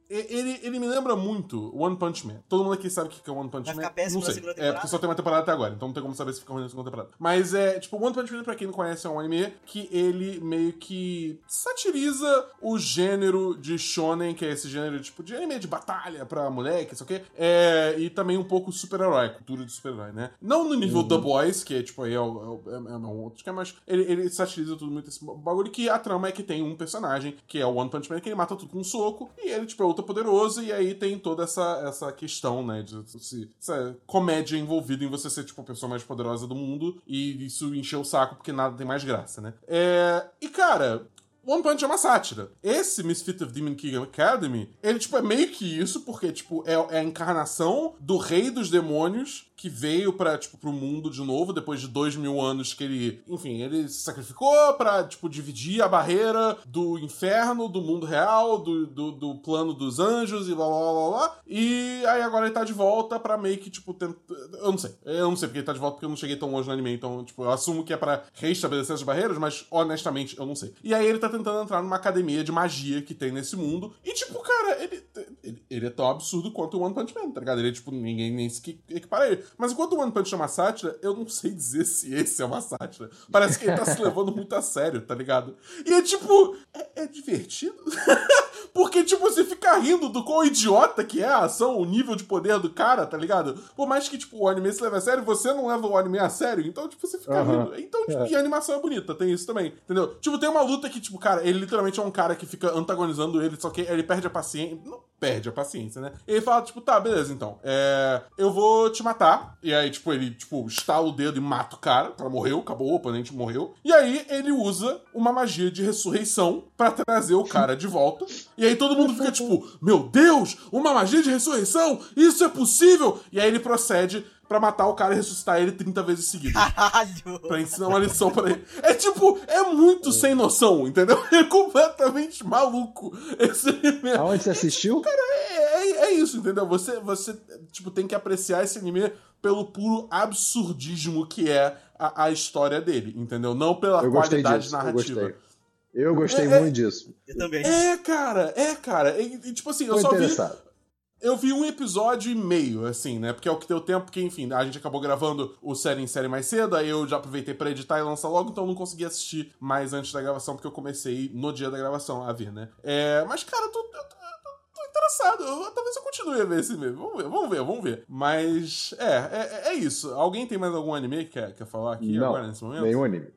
Ele, ele me lembra muito One Punch Man. Todo mundo aqui sabe o que é One Punch Vai Man. ficar péssimo não na sei. É, porque só tem uma temporada até agora, então não tem como saber se fica ruim na segunda temporada. Mas é, tipo, One Punch Man, pra quem não conhece, é um anime que ele meio que satiriza o gênero de shonen, que é esse gênero, tipo, de anime de batalha pra moleque, sei o quê. É, e também um pouco super-herói, cultura de super-herói, né? Não no nível The Boys, que é, tipo, aí é, o- é, o- é, é um outro esquema, mas ele, ele satiriza tudo muito esse bagulho, que a trama é que tem um personagem, que é o One Punch Man, que ele mata tudo com um soco, e ele, tipo, é ultra poderoso, e aí tem toda essa, essa questão, né, de se- essa comédia envolvida em você ser, tipo, a pessoa mais poderosa do mundo, e isso encheu o saco porque nada tem mais graça, né? É, e, cara, One Punch é uma sátira. Esse Misfit of Demon King Academy, ele, tipo, é meio que isso, porque, tipo, é, é a encarnação do rei dos demônios que veio pra, tipo, pro mundo de novo, depois de dois mil anos que ele, enfim, ele se sacrificou pra, tipo, dividir a barreira do inferno, do mundo real, do, do, do plano dos anjos e blá blá blá blá. E aí agora ele tá de volta pra meio que, tipo, tentar... Eu não sei. Eu não sei porque ele tá de volta porque eu não cheguei tão longe no anime, então, tipo, eu assumo que é pra reestabelecer as barreiras, mas honestamente eu não sei. E aí ele tá tentando entrar numa academia de magia que tem nesse mundo. E, tipo, cara, ele, ele, ele é tão absurdo quanto o One Punch Man, tá ligado? Ele é, tipo, ninguém nem se equi- equipara ele. Mas enquanto o One Punch é uma sátira, eu não sei dizer se esse é uma sátira. Parece que ele tá se levando muito a sério, tá ligado? E é tipo, é, é divertido. Porque, tipo, você fica rindo do quão idiota que é a ação, o nível de poder do cara, tá ligado? Por mais que, tipo, o anime se leve a sério, você não leva o anime a sério, então, tipo, você fica Aham. rindo. Então, tipo, É. e a animação é bonita, tem isso também, entendeu? Tipo, tem uma luta que, tipo, cara, ele literalmente é um cara que fica antagonizando ele, só que ele perde a paciência. Não perde a paciência, né? Ele fala, tipo, tá, beleza, então. É. Eu vou te matar. E aí, tipo, ele, tipo, estala o dedo e mata o cara. O cara morreu, acabou, o oponente morreu. E aí ele usa uma magia de ressurreição pra trazer o cara de volta. E aí todo mundo fica, tipo, meu Deus, uma magia de ressurreição? Isso é possível? E aí ele procede pra matar o cara e ressuscitar ele 30 vezes seguidas. Caralho! Pra ensinar uma lição pra ele. É tipo, é muito sem noção, entendeu? É completamente maluco esse anime. Aonde você assistiu? É, é, é isso, entendeu? Você, você, tipo, tem que apreciar esse anime pelo puro absurdismo que é a, a história dele, entendeu? Não pela Eu qualidade disso. Eu narrativa. gostei. Eu gostei É, é- muito disso. Eu também. É, cara, é, cara. E, e, tipo assim, eu só vi. Eu vi um episódio e meio, assim, né? Porque é o que deu tempo, porque, enfim, a gente acabou gravando o série em série mais cedo, aí eu já aproveitei pra editar e lançar logo, então eu não consegui assistir mais antes da gravação, porque eu comecei no dia da gravação a ver, né? É, mas, cara, tô interessado. Eu- talvez eu continue a ver esse mesmo. Vamos ver, vamos ver, vamos ver. Mas, é, é, é isso. Alguém tem mais algum anime que quer, quer falar aqui Não, agora, nesse momento? nenhum anime.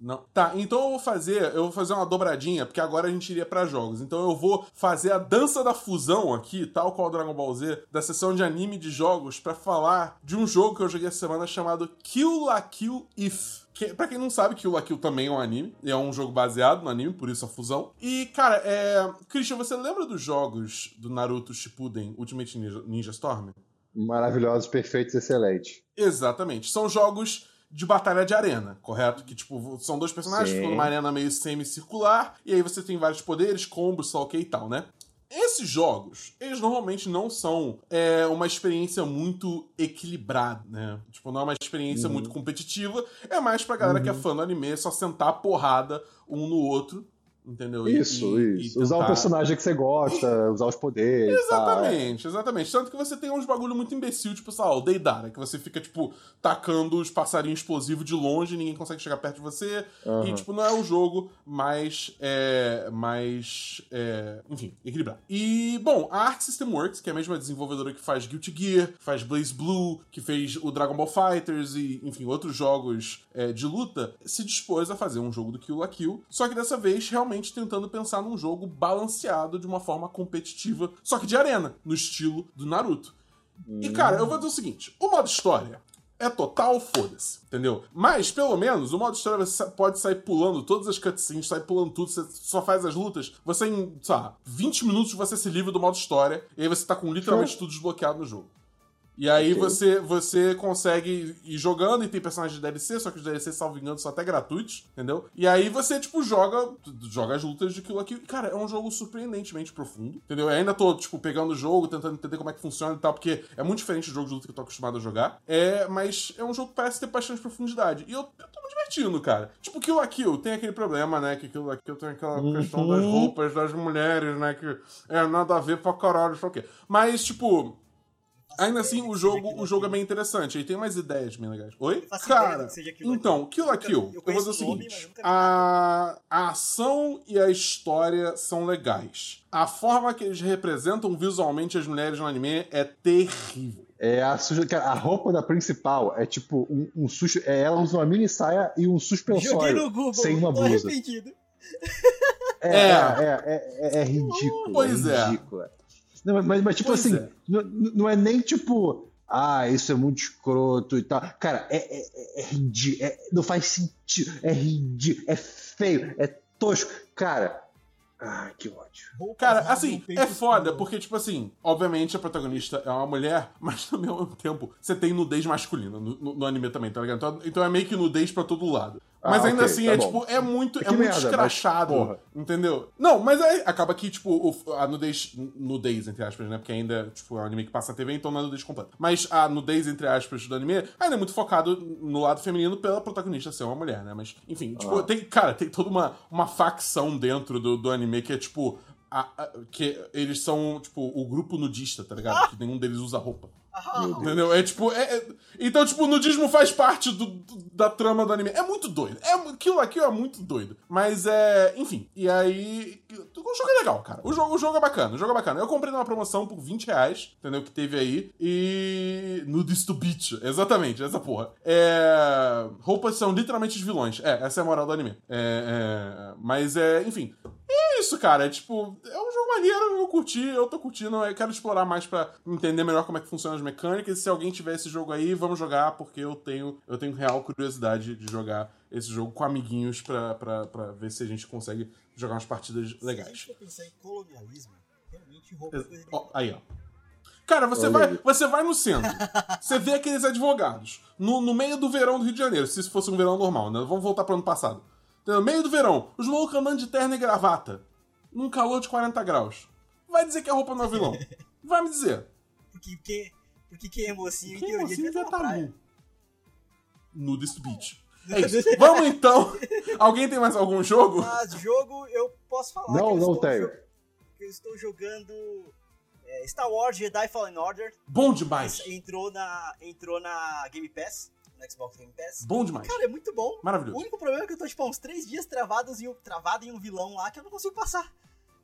Não. Tá, então eu vou fazer, eu vou fazer uma dobradinha, porque agora a gente iria pra jogos. Então eu vou fazer a dança da fusão aqui, tal qual o Dragon Ball Z, da sessão de anime de jogos, pra falar de um jogo que eu joguei essa semana chamado Kill La Kill If. Que, pra quem não sabe, Kill La Kill também é um anime. É um jogo baseado no anime, por isso a fusão. E, cara, é... Christian, você lembra dos jogos do Naruto Shippuden Ultimate Ninja, Ninja Storm? Maravilhosos, perfeitos, excelentes. Exatamente. São jogos de batalha de arena, correto? Que, tipo, são dois personagens Sim. ficam numa arena meio semicircular, e aí você tem vários poderes, combos, só que e tal, né? Esses jogos, eles normalmente não são é, uma experiência muito equilibrada, né? Tipo, não é uma experiência Uhum. muito competitiva, é mais pra galera que é fã do anime, só sentar a porrada um no outro, entendeu? Isso, e- isso. e Usar o personagem que você gosta, usar os poderes. tá? Exatamente, exatamente. Tanto que você tem uns bagulho muito imbecil, tipo, sei lá, o Deidara, que você fica, tipo, tacando os passarinhos explosivos de longe, ninguém consegue chegar perto de você. Aham. E, tipo, não é um jogo mais. É, mais. É, enfim, equilibrado. E, bom, a Arc System Works, que é a mesma desenvolvedora que faz Guilty Gear, faz Blaze Blue, que fez o Dragon Ball Fighters e, enfim, outros jogos é, de luta, se dispôs a fazer um jogo do Kill la Kill. Só que dessa vez, realmente, realmente tentando pensar num jogo balanceado de uma forma competitiva, só que de arena, no estilo do Naruto. E cara, eu vou dizer o seguinte: o modo história é total foda-se, entendeu? Mas, pelo menos, o modo história você pode sair pulando todas as cutscenes, sair pulando tudo, você só faz as lutas. Você, em, sei lá, 20 minutos você se livra do modo história, e aí você tá com literalmente tudo desbloqueado no jogo. E aí Ok. você, você consegue ir jogando e tem personagens de DLC, só que os DLC, salvo engano, são até gratuitos, entendeu? E aí você, tipo, joga, joga as lutas de aquilo aqui. Cara, é um jogo surpreendentemente profundo, entendeu? Eu ainda tô, tipo, pegando o jogo, tentando entender como é que funciona e tal, porque é muito diferente do jogo de luta que eu tô acostumado a jogar. É, mas é um jogo que parece ter bastante profundidade. E eu, eu tô me divertindo, cara. Tipo, Kill la Kill tem aquele problema, né? Que Kill la Kill tem aquela Uhum. questão das roupas das mulheres, né? Que é nada a ver pra caralho, sei lá o quê. Mas, tipo... Ainda assim, o jogo, o jogo é bem interessante. Ele tem umas ideias bem legais. Oi? Cara, do que seja Kill la então, Kill. La Nunca- Kill, eu eu vou dizer o seguinte. A, a ação e a história são legais. A forma que eles representam visualmente as mulheres no anime é terrível. É a, a roupa da principal é tipo um, um sus- é, ela usa uma mini saia e um Joguei suspensório no Google, sem uma tô blusa. arrependido. É, É. é, é, é, é ridículo. Pois é. ridículo. Não, mas- mas, tipo Pois assim, é. Não, não é nem tipo, ah, isso é muito escroto e tal. Cara, é, é, é, ridículo. é- não faz sentido. É ridículo. É feio. É tosco. Cara, ah, que ódio. Cara, assim, é foda, porque, tipo assim, obviamente a protagonista é uma mulher, mas ao mesmo tempo você tem nudez masculina no, no- no anime também, tá ligado? Então, então é meio que nudez pra todo lado. Ah, Mas ainda ok, assim, tá é bom. tipo, é muito, é Que muito merda, mas, escrachado, porra. entendeu? Não, mas aí acaba que, tipo, o- a nudez, nudez, entre aspas, né? Porque ainda, tipo, é um anime que passa na TV, então não é nudez completa. Mas a nudez, entre aspas, do anime ainda é muito focado no lado feminino pela protagonista ser uma mulher, né? Mas, enfim, tipo, Ah. tem, cara, tem toda uma, uma facção dentro do, do anime que é, tipo, a- a- que eles são, tipo, o grupo nudista, tá ligado? Que nenhum deles usa roupa. Entendeu? É tipo. é- é- Então, tipo, nudismo faz parte do, do- da trama do anime. É muito doido. É, aquilo aqui é muito doido. Mas é. Enfim. E aí. O jogo é legal, cara. O jogo, o jogo é bacana. O jogo é bacana. Eu comprei numa promoção por 20 reais, entendeu? Que teve aí. E. Nudist to Beach. Exatamente, essa porra. É. Roupas são literalmente os vilões. É, essa é a moral do anime. É. é- Mas é. Enfim. É isso, cara. É tipo, é um jogo maneiro, eu curti, eu tô curtindo, eu quero explorar mais pra entender melhor como é que funcionam as mecânicas. E se alguém tiver esse jogo aí, vamos jogar, porque eu tenho, eu tenho real curiosidade de jogar esse jogo com amiguinhos pra, pra, pra ver se a gente consegue jogar umas partidas Se a legais. gente for pensar em colonialismo, realmente roupa é coisa de- Ó, aí, ó. Cara, você Olha vai, aí. você vai no centro, você vê aqueles advogados, no, no meio do verão do Rio de Janeiro, se isso fosse um verão normal, né? Vamos voltar pro ano passado. No meio do verão, os malucos andando de terno e gravata, num calor de 40 graus. Vai dizer que a roupa não é vilão. Vai me dizer. Porque quem, porque quem é mocinho, em Quem teoria, assim devia já tá nu? Nudist Beach. É isso. Vamos então. Alguém tem mais algum jogo? Mas jogo, eu posso falar Não, não tenho. eu estou jogando é, Star Wars Jedi Fallen Order. Bom demais. Entrou na, entrou na Game Pass, no Xbox Game Pass. Bom demais. Cara, é muito bom. O Maravilhoso. único problema é que eu tô, tipo, há uns três dias travados em, um- travado em um vilão lá que eu não consigo passar.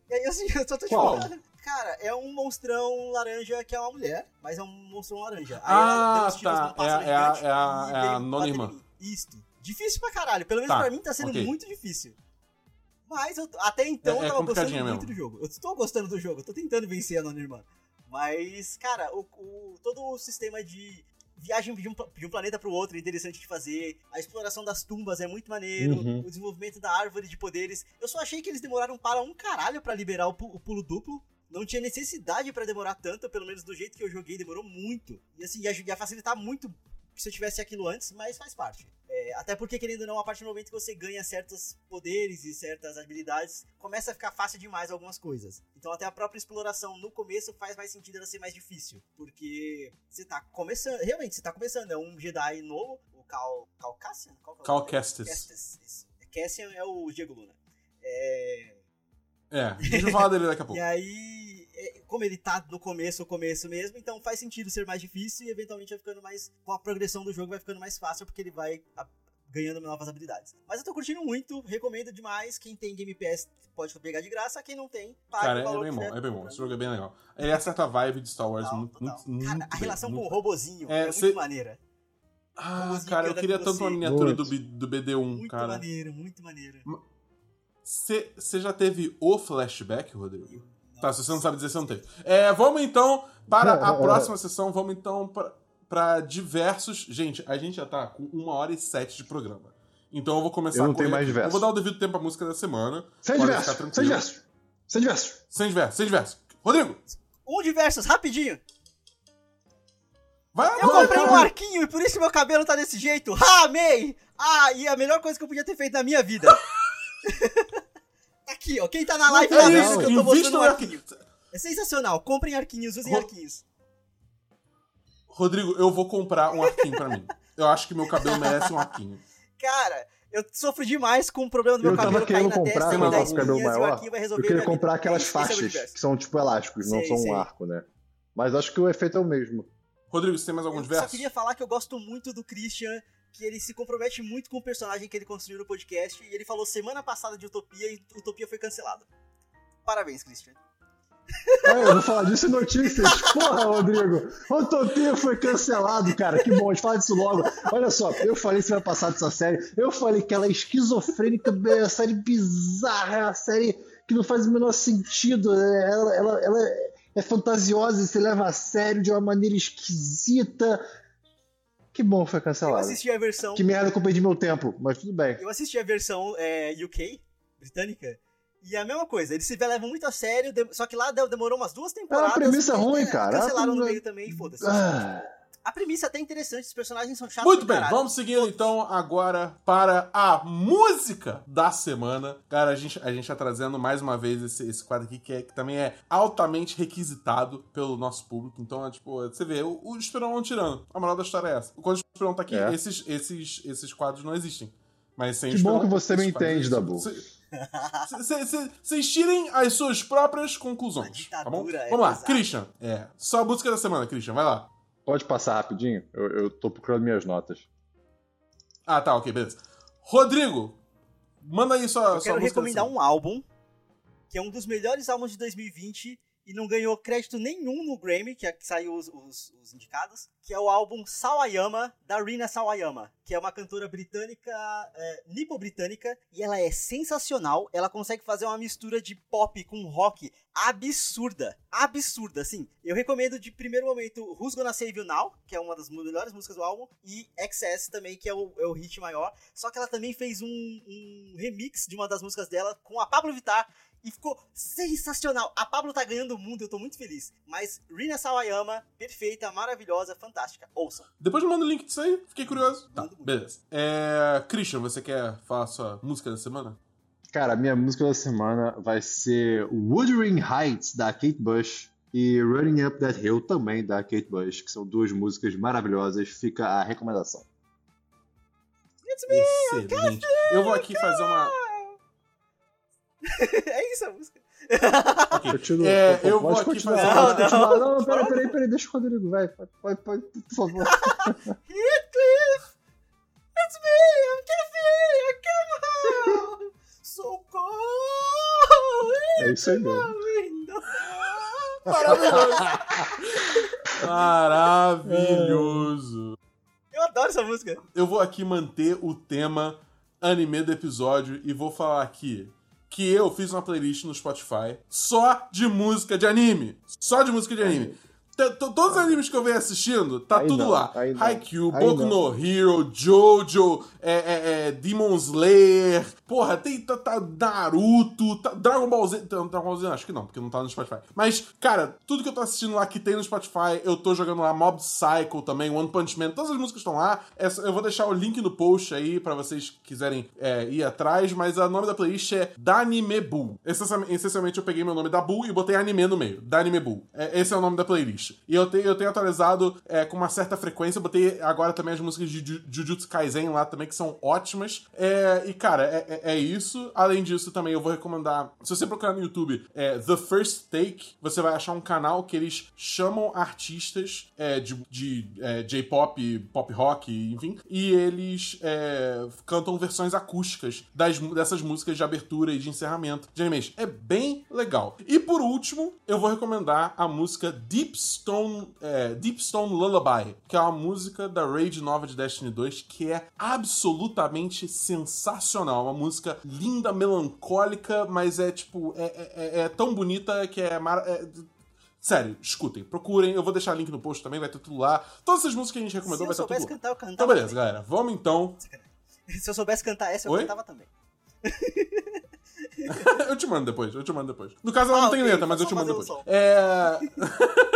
E aí, assim, eu só tô tipo, Qual? cara, é um monstrão laranja que é uma mulher, mas é um monstrão laranja. Aí Ah, tá. É a- é a- gigante é a- é a veio nona irmã. Isto. Difícil pra caralho. Pelo menos Tá, pra mim tá sendo ok. muito difícil. Mas eu, até então É- é eu tava gostando complicadinha muito mesmo. do jogo. Eu estou gostando do jogo, eu tô tentando vencer a nona irmã. Mas, cara, o, o- todo o sistema de viagem de um, de um planeta pro outro é interessante de fazer. A exploração das tumbas é muito maneiro. Uhum. O desenvolvimento da árvore de poderes. Eu só achei que eles demoraram para um caralho pra liberar o, o pulo duplo. Não tinha necessidade pra demorar tanto, pelo menos do jeito que eu joguei, demorou muito. E assim, ia, ia facilitar muito se eu tivesse aquilo antes, mas faz parte. É, até porque, querendo ou não, a partir do momento que você ganha certos poderes e certas habilidades, começa a ficar fácil demais algumas coisas. Então até a própria exploração no começo faz mais sentido ela ser mais difícil. Porque você tá começando. Realmente, você tá começando. É um Jedi novo, o Cal. Cal Cassian? Qual é Cal? Kestis. Kestis, isso. Cassian é o Diego Luna. É. É, deixa eu falar dele daqui a pouco. E aí, é, como ele tá no começo, o começo mesmo, então faz sentido ser mais difícil e eventualmente vai ficando mais. Com a progressão do jogo vai ficando mais fácil porque ele vai a- ganhando novas habilidades. Mas eu tô curtindo muito, recomendo demais. Quem tem Game Pass pode pegar de graça, quem não tem, paga Cara, o é valor bem bom, é bem bom. Esse jogo é bem legal. Ele acerta a vibe de Star Wars Total, muito, total. muito, muito Cara, a bem, relação muito com o bem. robozinho É, é, cê- muito maneira. Ah, robozinho cara, eu queria tanto uma miniatura do, Muito. Do BD1, Muito cara. maneiro, muito maneiro. Você já teve o flashback, Rodrigo? Tá, se você não sabe dizer, você não teve. É, vamos então para a próxima sessão. Vamos então para diversos. Gente, a gente já tá com uma hora e sete de programa. Então eu vou começar eu não tenho mais diversos. Eu vou dar o devido tempo à música da semana. Sem diversos. Sem diversos. Sem diversos. Sem diversos. Sem diversos. Rodrigo! Um diversos, rapidinho. Vai, eu comprei vai. um arquinho e por isso meu cabelo tá desse jeito. Ah, amei! Ah, e a melhor coisa que eu podia ter feito na minha vida. Aqui, ó. Quem tá na live é tá vendo que eu tô mostrando um arquinho. É sensacional. Comprem arquinhos, usem Ro... arquinhos. Rodrigo, eu vou comprar um arquinho pra mim. Eu acho que meu cabelo merece um arquinho. Cara, eu sofro demais com o problema do meu eu cabelo tava querendo comprar testa, um cabelo maior. eu queria comprar aquelas é faixas que são tipo elásticos, não são um arco, né? Mas acho que o efeito é o mesmo. Rodrigo, você tem mais algum eu verso? Eu só queria falar que eu gosto muito do Christian, que ele se compromete muito com o personagem que ele construiu no podcast, e ele falou semana passada de Utopia e Utopia foi cancelado. Parabéns, Christian. É, eu vou falar disso em notícias. Porra, Rodrigo. Utopia foi cancelado, cara. Que bom, a gente fala disso logo. Olha só, eu falei semana passada dessa série. Eu falei que ela é esquizofrênica, é uma série bizarra, é uma série que não faz o menor sentido. Ela, ela, ela é fantasiosa e se leva a sério de uma maneira esquisita. Que bom que foi cancelado. Eu assisti a versão. Que merda que eu perdi meu tempo, mas tudo bem. Eu assisti a versão é, UK, britânica. E é a mesma coisa, eles se levam muito a sério, só que lá demorou umas duas temporadas. É uma premissa ruim, é, cara. Cancelaram no meio também, foda-se. Ah. A premissa é até interessante, os personagens são chatos. Muito bem, caralho. vamos seguindo então agora para a música da semana. Cara, a gente, a gente tá trazendo mais uma vez esse, esse quadro aqui que, é, que também é altamente requisitado pelo nosso público. Então, é tipo, você vê, o, o Esperão não tirando. A moral da história é essa. Quando o Esperão tá aqui, é. esses, esses, esses quadros não existem. Mas sem Que bom que você me entende, Dabu. Vocês tirem as suas próprias conclusões. Tá bom? É Vamos lá, Christian. É. Só a música da semana, Christian. Vai lá. Pode passar rapidinho? Eu, eu tô procurando minhas notas. Ah, tá, ok, beleza. Rodrigo, manda aí sua, eu sua quero recomendar um álbum que é um dos melhores álbuns de 2020 e não ganhou crédito nenhum no Grammy, que, é, que saiu os, os, os, indicados, que é o álbum Sawayama, da Rina Sawayama, que é uma cantora britânica, é, nipo-britânica, e ela é sensacional, ela consegue fazer uma mistura de pop com rock absurda, absurda, assim. Eu recomendo de primeiro momento Who's Gonna Save You Now, que é uma das melhores músicas do álbum, e XS também, que é o, é o hit maior, só que ela também fez um, um remix de uma das músicas dela com a Pablo Vittar, e ficou sensacional. A Pablo tá ganhando o mundo, eu tô muito feliz. Mas Rina Sawayama, perfeita, maravilhosa, fantástica. Ouçam. Depois me manda o link disso aí, fiquei curioso. Tá, beleza. É... Christian, você quer falar a sua música da semana? Cara, a minha música da semana vai ser Wuthering Heights, da Kate Bush, e Running Up That Hill, também da Kate Bush, que são duas músicas maravilhosas. Fica a recomendação. Excelente. Eu vou aqui fazer uma é isso a música. Okay. Continua, é, eu vou aqui fazer. Não, não, não, não, peraí, peraí, peraí, deixa o Rodrigo, vai. Pode, pode, por favor. Heathcliff! It's me! I'm Cliffy! I came home! So cold! É isso aí mesmo. Maravilhoso! Maravilhoso! Eu adoro essa música. Eu vou aqui manter o tema anime do episódio e vou falar aqui que eu fiz uma playlist no Spotify só de música de anime. Só de música de anime. Todos os animes que eu venho assistindo, tá aí tudo não, lá. Haikyuu, Boku no Hero, Jojo, é, é, é, Demon Slayer. Porra, tem tá, tá Naruto, tá, Dragon Ball Z. Dragon Ball Z, acho que não, porque não tá no Spotify. Mas, cara, tudo que eu tô assistindo lá que tem no Spotify, eu tô jogando lá Mob Psycho também, One Punch Man, todas as músicas estão lá. Eu vou deixar o link no post aí pra vocês quiserem é, ir atrás, mas o nome da playlist é Danime Bull. Essencialmente eu peguei meu nome da Bull e botei anime no meio. Danime Bull. É, esse é o nome da playlist. E eu, te, eu tenho atualizado é, com uma certa frequência. Eu botei agora também as músicas de Jujutsu Kaisen lá também, que são ótimas. É, e, cara, é, é, é, isso. Além disso, também eu vou recomendar. Se você procurar no YouTube é, The First Take, você vai achar um canal que eles chamam artistas é, de, de J-pop, pop rock, enfim. E eles cantam versões acústicas das, dessas músicas de abertura e de encerramento de animes. É bem legal. E por último, eu vou recomendar a música Deep Stone, é, Deep Stone Lullaby, que é uma música da raid nova de Destiny 2 que é absolutamente sensacional. Uma música linda, melancólica, mas é tipo. É, é, é- é tão bonita que é, mar- é- Sério, escutem, procurem. Eu vou deixar link no post também, vai ter tudo lá. Todas essas músicas que a gente Se recomendou eu vai estar soubesse tudo lá. cantar, eu cantava Então, beleza, também. galera. Vamos então. Se eu soubesse cantar essa, eu Oi? cantava também. eu te mando depois, eu te mando depois. No caso, ela Ah, não tem ok, letra, mas eu te mando depois. É.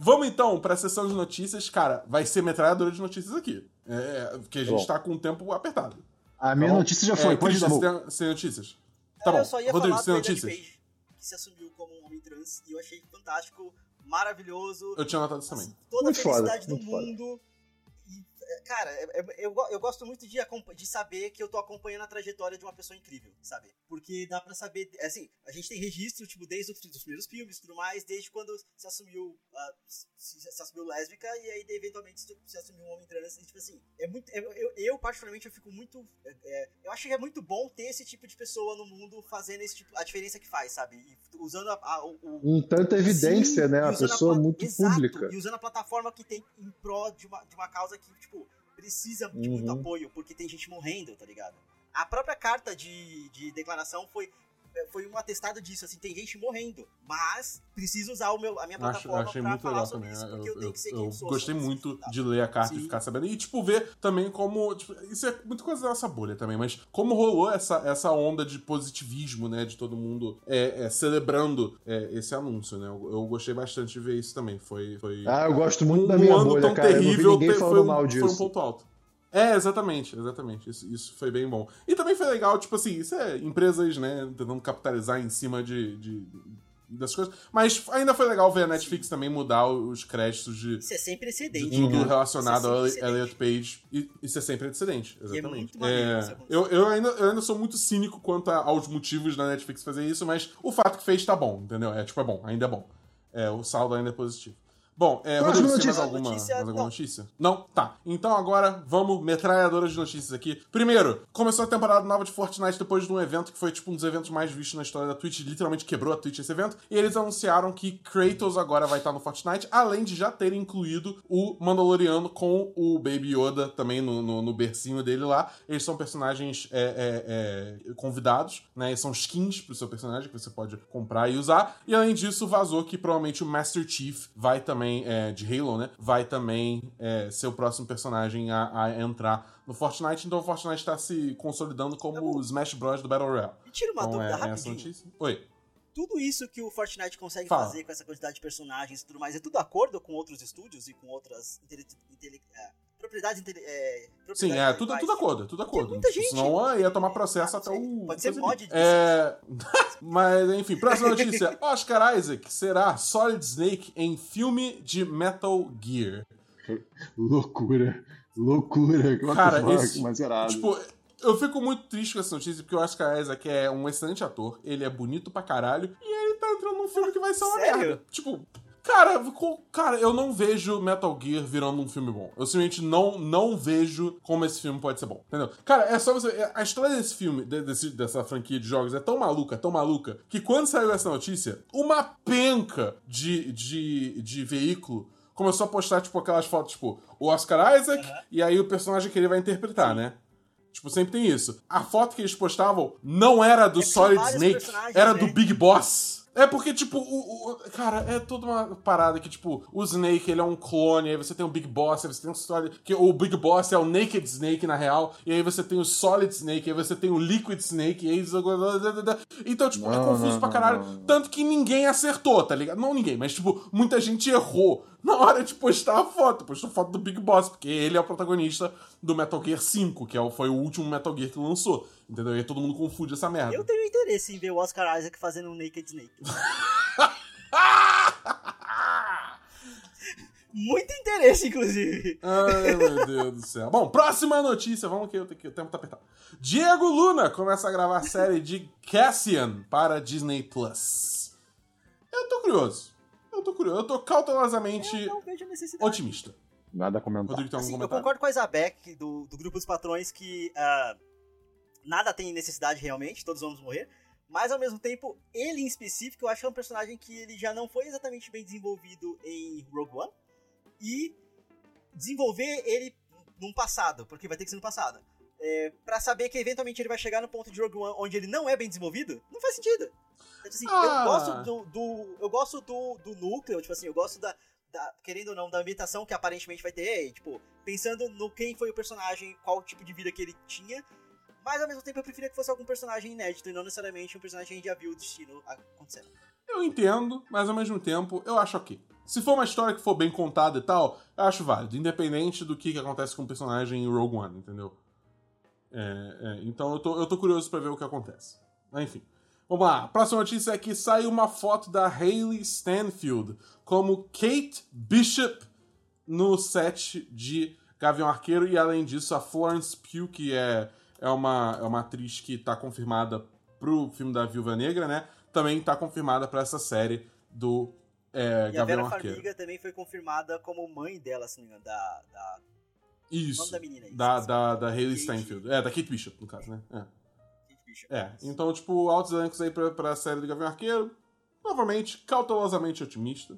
Vamos então pra sessão de notícias. Cara, vai ser metralhadora de notícias aqui. É, porque a gente Bom. tá com o tempo apertado. A minha Então, notícia já foi, é, pode dar você tem notícias? Tá bom. Eu só ia Rodrigo, falar Elliot notícias? Page, que se assumiu como um homem trans, e eu achei fantástico, maravilhoso. Eu tinha notado isso também. Toda Muito a foda, felicidade do muito foda. Cara, é- é- eu, eu gosto muito de, de saber que eu tô acompanhando a trajetória de uma pessoa incrível, sabe? Porque dá pra saber, assim, a gente tem registro, tipo, desde os dos primeiros filmes e tudo mais, desde quando se assumiu, ah, se, se assumiu lésbica e aí eventualmente se, se assumiu um homem trans. E, tipo assim, é muito. Eu, eu, eu, particularmente, eu fico muito. é, é, eu acho que é muito bom ter esse tipo de pessoa no mundo fazendo esse tipo, a diferença que faz, sabe? E usando a- a- o- Um tanta evidência, Sim, né? A pessoa pla- muito Exato, pública. E usando a plataforma que tem em pró de uma, de uma causa que, tipo, precisa de muito Uhum. apoio, porque tem gente morrendo, tá ligado? A própria carta de, de declaração foi, foi um atestado disso, assim, tem gente morrendo, mas preciso usar o meu, a minha Acho, plataforma achei pra muito falar legal sobre também. isso, Eu, porque eu, eu- tenho que ser eu quem eu sou. gostei muito Tá. de ler a carta e Sim. ficar sabendo. E, tipo, ver também como. tipo, isso é muito coisa da nossa bolha também, mas como rolou essa, essa onda de positivismo, né? De todo mundo é, é, celebrando é, esse anúncio, né? Eu, eu gostei bastante de ver isso também. Foi. foi Ah, eu gosto muito da um minha ano bolha, tão cara. Eu não vi terrível ninguém falando foi um, mal foi um disso. ponto alto. É, exatamente, exatamente. Isso, isso foi bem bom. E também foi legal, tipo assim, isso é empresas, né, tentando capitalizar em cima de, de- das coisas. Mas ainda foi legal ver a Netflix também mudar os créditos de, Isso é sempre de excedente. tudo né? relacionado é sempre Elliot Page. E isso é sempre excedente, é exatamente. muito maneiro É, isso acontecer. eu, eu, ainda, eu ainda sou muito cínico quanto a- aos motivos da Netflix fazer isso, mas o fato que fez tá bom, entendeu? É tipo, é bom, ainda é bom. É, o saldo ainda é positivo. Bom, é, Rodrigo, você tem mais notícia. alguma, Notícia, mais alguma não. notícia? Não? Tá. Então agora vamos metralhadora de notícias aqui. Primeiro, começou a temporada nova de Fortnite depois de um evento que foi tipo um dos eventos mais vistos na história da Twitch, literalmente quebrou a Twitch esse evento. E eles anunciaram que Kratos agora vai estar no Fortnite, além de já ter incluído o Mandaloriano com o Baby Yoda também no, no, no bercinho dele lá. Eles são personagens é, é, é, convidados, né? São skins pro seu personagem que você pode comprar e usar. E além disso, vazou que provavelmente o Master Chief vai também, é, de Halo, né? Vai também é, ser o próximo personagem a, a entrar no Fortnite. Então o Fortnite tá se consolidando como o Smash Bros. do Battle Royale. Me tira uma Então dúvida é, é essa rapidinho. notícia. Oi. tudo isso que o Fortnite consegue Fala. fazer com essa quantidade de personagens e tudo mais, é tudo acordo com outros estúdios e com outras intele- intele- é, propriedades intele- é, Sim, propriedades é tudo, tudo acordo, tudo acordo. muita gente. Senão ah, ia tomar processo Ah, até o. Pode ser mod disso. É. Mas, enfim, próxima notícia. Oscar Isaac será Solid Snake em filme de Metal Gear. Loucura. Loucura. Cara, fuck, esse- mas errado. Tipo, eu fico muito triste com essa notícia, porque o Oscar Isaac é um excelente ator, ele é bonito pra caralho, e ele tá entrando num filme que vai ser uma Sério? merda. Tipo, cara, cara, eu não vejo Metal Gear virando um filme bom. Eu simplesmente não, não vejo como esse filme pode ser bom, entendeu? Cara, é só você... é- A história desse filme, de- desse- dessa franquia de jogos é tão maluca, tão maluca, que quando saiu essa notícia, uma penca de, de, de veículo começou a postar, tipo, aquelas fotos, tipo, o Oscar Isaac, e aí o personagem que ele vai interpretar, né? Tipo, sempre tem isso. A foto que eles postavam não era do É Solid Snake, era né? do Big Boss. É porque, tipo, o, o- Cara, é toda uma parada que, tipo, o Snake, ele é um clone, aí você tem o Big Boss, aí você tem um Solid... Que o Big Boss é o Naked Snake, na real, e aí você tem o Solid Snake, aí você tem o Liquid Snake, e aí... Então, tipo, é Não, confuso não, pra caralho. não, não. Tanto que ninguém acertou, tá ligado? Não ninguém, mas, tipo, muita gente errou na hora de postar a foto. Postou foto do Big Boss, porque ele é o protagonista do Metal Gear 5, que é foi o último Metal Gear que lançou. Entendeu? E todo mundo confunde essa merda. Eu tenho interesse em ver o Oscar Isaac fazendo um Naked Snake. Muito interesse, inclusive. Ai, meu Deus do céu. Bom, próxima notícia. Vamos que, eu tenho que o tempo tá apertado. Diego Luna começa a gravar série de Cassian para Disney Plus. Eu tô curioso. Eu tô curioso. Eu tô cautelosamente otimista. Nada a comentar. Rodrigo, tem algum Assim, eu concordo com a Isabek do, do grupo dos patrões que ah, nada tem necessidade realmente, todos vamos morrer. Mas ao mesmo tempo, ele em específico, eu acho que é um personagem que ele já não foi exatamente bem desenvolvido em Rogue One. E desenvolver ele num passado, porque vai ter que ser no passado. É, para saber que eventualmente ele vai chegar no ponto de Rogue One onde ele não é bem desenvolvido, não faz sentido. Então, assim, Ah. Eu gosto do, do- eu gosto do, do núcleo, tipo assim, eu gosto da, da- querendo ou não, da ambientação que aparentemente vai ter, e, tipo, pensando no quem foi o personagem, qual tipo de vida que ele tinha, mas ao mesmo tempo eu preferia que fosse algum personagem inédito e não necessariamente um personagem que a gente já viu o destino acontecendo. Eu entendo, mas ao mesmo tempo eu acho ok. Se for uma história que for bem contada e tal, eu acho válido, independente do que, que acontece com o personagem em Rogue One, entendeu? É, é, então eu tô, eu tô curioso pra ver o que acontece. Enfim. Vamos lá. Próxima notícia é que saiu uma foto da Hayley Stanfield como Kate Bishop no set de Gavião Arqueiro. E além disso, a Florence Pugh, que é, é, uma, é uma atriz que tá confirmada pro filme da Viúva Negra, né? Também tá confirmada pra essa série do é, E a Gavião Vera Arqueiro. Farmiga também foi confirmada como mãe dela, se não me engano, da, da o Isso. nome da menina aí. Da, da, da Hayley Kate- Steinfeld. É, da Kate Bishop, no caso, né? É. Kate Bishop. É, então, tipo, altos elencos aí pra, pra série do Gavião Arqueiro. Novamente, cautelosamente otimista.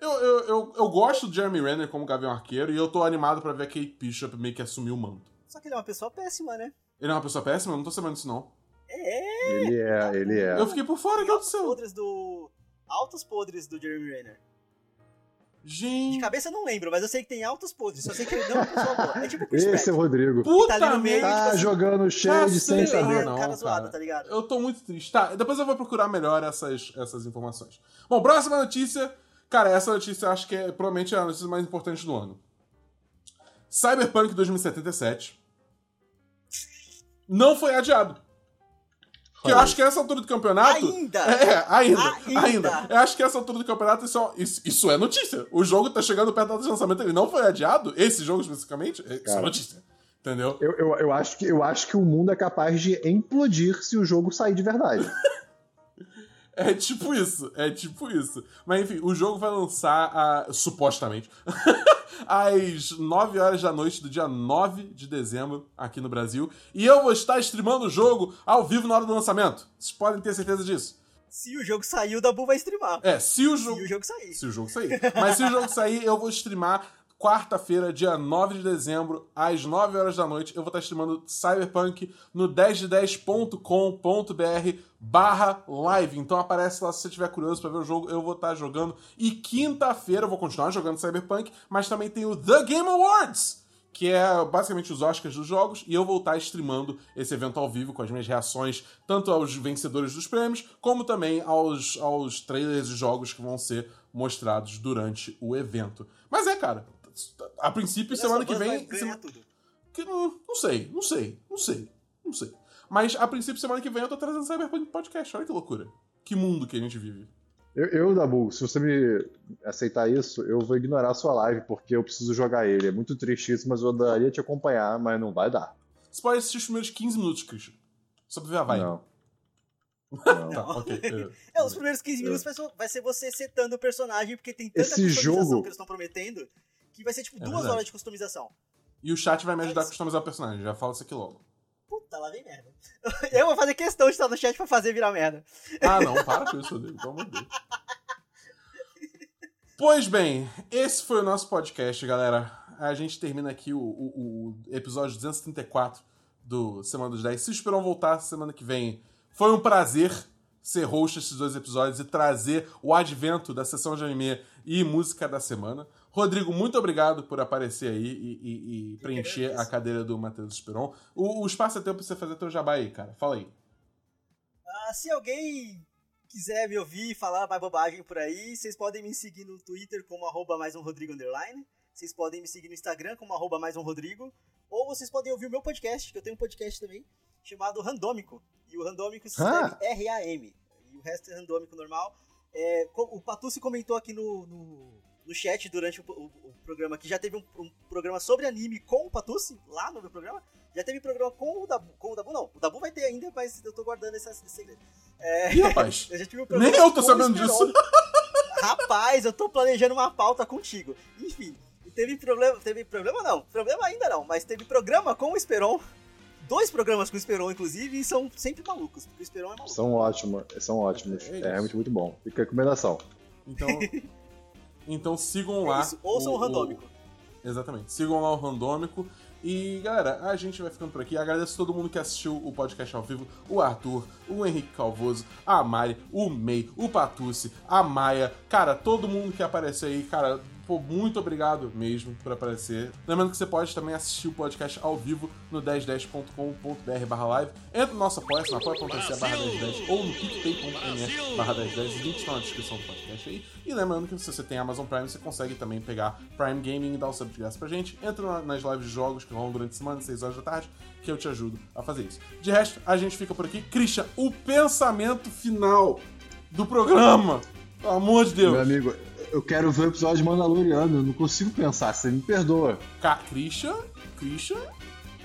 Eu, eu, eu, eu gosto do Jeremy Renner como Gavião Arqueiro e eu tô animado pra ver a Kate Bishop meio que assumir o manto. Só que ele é uma pessoa péssima, né? Ele é uma pessoa péssima? Eu não tô sabendo disso, não. É, Ele é, ele é. Eu fiquei por fora, Deus do altos céu. podres do... Altos podres do Jeremy Renner. De Gente, cabeça eu não lembro, mas eu sei que tem altos podres. Só sei que ele não é uma pessoa boa. É tipo Chris Esse é o. Rodrigo. puta tá ali no meio, merda. Tá tipo assim, jogando shade sem cacete. Ele é saber. não, cara zoado, tá ligado? Eu tô muito triste. Tá, depois eu vou procurar melhor essas, essas informações. Bom, próxima notícia. Cara, essa notícia eu acho que é provavelmente a notícia mais importante do ano. Cyberpunk 2077 não foi adiado. Que eu acho que essa altura do campeonato. Ainda? É, ainda, ainda. Ainda. Eu acho que essa altura do campeonato isso, é- isso, isso é notícia. O jogo tá chegando perto da data de lançamento, ele não foi adiado. Esse jogo especificamente, isso é Cara. notícia. Entendeu? Eu, eu, eu, acho que, eu acho que o mundo é capaz de implodir se o jogo sair de verdade. É tipo isso, é tipo isso. Mas enfim, o jogo vai lançar, a, supostamente, às 9 horas da noite do dia 9 de dezembro aqui no Brasil. E eu vou estar streamando o jogo ao vivo na hora do lançamento. Vocês podem ter certeza disso. Se o jogo sair, o Dabu vai streamar. É, se o Se jogo. o jogo sair. Se o jogo sair. Mas se o jogo sair, eu vou streamar quarta-feira, dia 9 de dezembro, às 9 horas da noite. Eu vou estar streamando Cyberpunk no 10de10.com.br barra live. Então aparece lá se você estiver curioso pra ver o jogo, eu vou estar jogando. E quinta-feira eu vou continuar jogando Cyberpunk, mas também tem o The Game Awards! Que é basicamente os Oscars dos jogos, e eu vou estar streamando esse evento ao vivo com as minhas reações, tanto aos vencedores dos prêmios, como também aos, aos trailers de jogos que vão ser mostrados durante o evento. Mas é, cara, a princípio, semana que vem. tudo. que, hum, não sei, não sei, não sei, não sei. Mas a princípio, semana que vem eu tô trazendo Cyberpunk Podcast. Olha que loucura. Que mundo que a gente vive. Eu, eu, Dabu, se você me aceitar isso, eu vou ignorar a sua live, porque eu preciso jogar ele. É muito triste isso, mas eu adoraria te acompanhar, mas não vai dar. Você pode assistir os primeiros 15 minutos, Christian. Só pra ver a vibe. Não. Tá, ok. é. É, os primeiros 15 minutos vai ser- você setando o personagem, porque tem tanta Esse jogo- que eles estão prometendo, que vai ser tipo É duas verdade. horas de customização. E o chat vai me ajudar a customizar o personagem. Já falo isso aqui logo. Puta, lá vem merda. Eu vou fazer questão de estar no chat pra fazer virar merda. Ah, não, para com isso, Rodrigo, pelo amor de Deus. Pois bem, esse foi o nosso podcast, galera. A gente termina aqui o, o- o episódio 234 do Semana dos 10. Se o Esperão voltar semana que vem, foi um prazer ser host desses dois episódios e trazer o advento da sessão de anime e música da semana. Rodrigo, muito obrigado por aparecer aí e, e- e preencher a cadeira do Matheus Esperon. O, o espaço é teu pra você fazer teu jabá aí, cara. Fala aí. Ah, se alguém quiser me ouvir falar mais bobagem por aí, vocês podem me seguir no Twitter como arroba mais um Rodrigo underline. Vocês podem me seguir no Instagram como arroba mais um Rodrigo. Ou vocês podem ouvir o meu podcast, que eu tenho um podcast também, chamado Randômico. E o Randômico se Ah. escreve R-A-M. E o resto é Randômico normal. É, o Patucci comentou aqui no, no, no chat durante o, o- o programa que já teve um, um programa sobre anime com o Patucci, lá no meu programa. Já teve programa com o Dabu. Com o Dabu, não. O Dabu vai ter ainda, mas eu tô guardando esse, esse segredo. É, Ih, rapaz. eu já tive um programa Nem eu tô sabendo disso. Rapaz, eu tô planejando uma pauta contigo. Enfim, teve problema. Teve problema não. Problema ainda não, mas teve programa com o Esperon dois programas com o Esperon, inclusive, e são sempre malucos, porque o Esperon é maluco. São ótimos, são ótimos. É É, isso. realmente muito bom. Fica a recomendação. Então, então sigam É lá. isso, ouçam o, randômico. Exatamente. Sigam lá o Randômico. E, galera, a gente vai ficando por aqui. Agradeço todo mundo que assistiu o podcast ao vivo. O Arthur, o Henrique Calvoso, a Mari, o Mei, o Patucci, a Maia. Cara, todo mundo que apareceu aí, cara, pô, muito obrigado mesmo por aparecer. Lembrando que você pode também assistir o podcast ao vivo no 1010.com.br barra live. Entra no nosso apoia na apoia.se barra 1010 ou no picpay.me barra 1010. Os links estão na descrição do podcast aí. E lembrando que se você tem Amazon Prime, você consegue também pegar Prime Gaming e dar o sub de graça pra gente. Entra na- nas lives de jogos que rolam durante a semana, 6 horas da tarde, que eu te ajudo a fazer isso. De resto, a gente fica por aqui. Christian, o pensamento final do programa. Pelo amor de Deus. Meu amigo, eu quero ver o episódio de Mandaloriano. Eu não consigo pensar, você me perdoa. Ca Christian, Christian,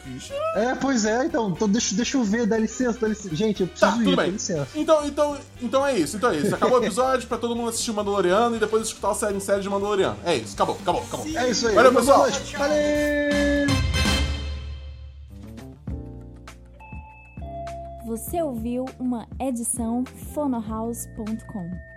Christian. É, pois é, então, então deixa, deixa eu ver, dá licença, dá licença. Gente, eu preciso Tá, ir, tudo dá bem. licença. Então, então, então é isso, então é isso. Acabou o episódio pra todo mundo assistir o Mandaloriano e depois escutar a série em série de Mandaloriano. É isso, acabou, acabou, acabou. É isso aí. Valeu, pessoal. Valeu! Você ouviu uma edição fonohouse.com.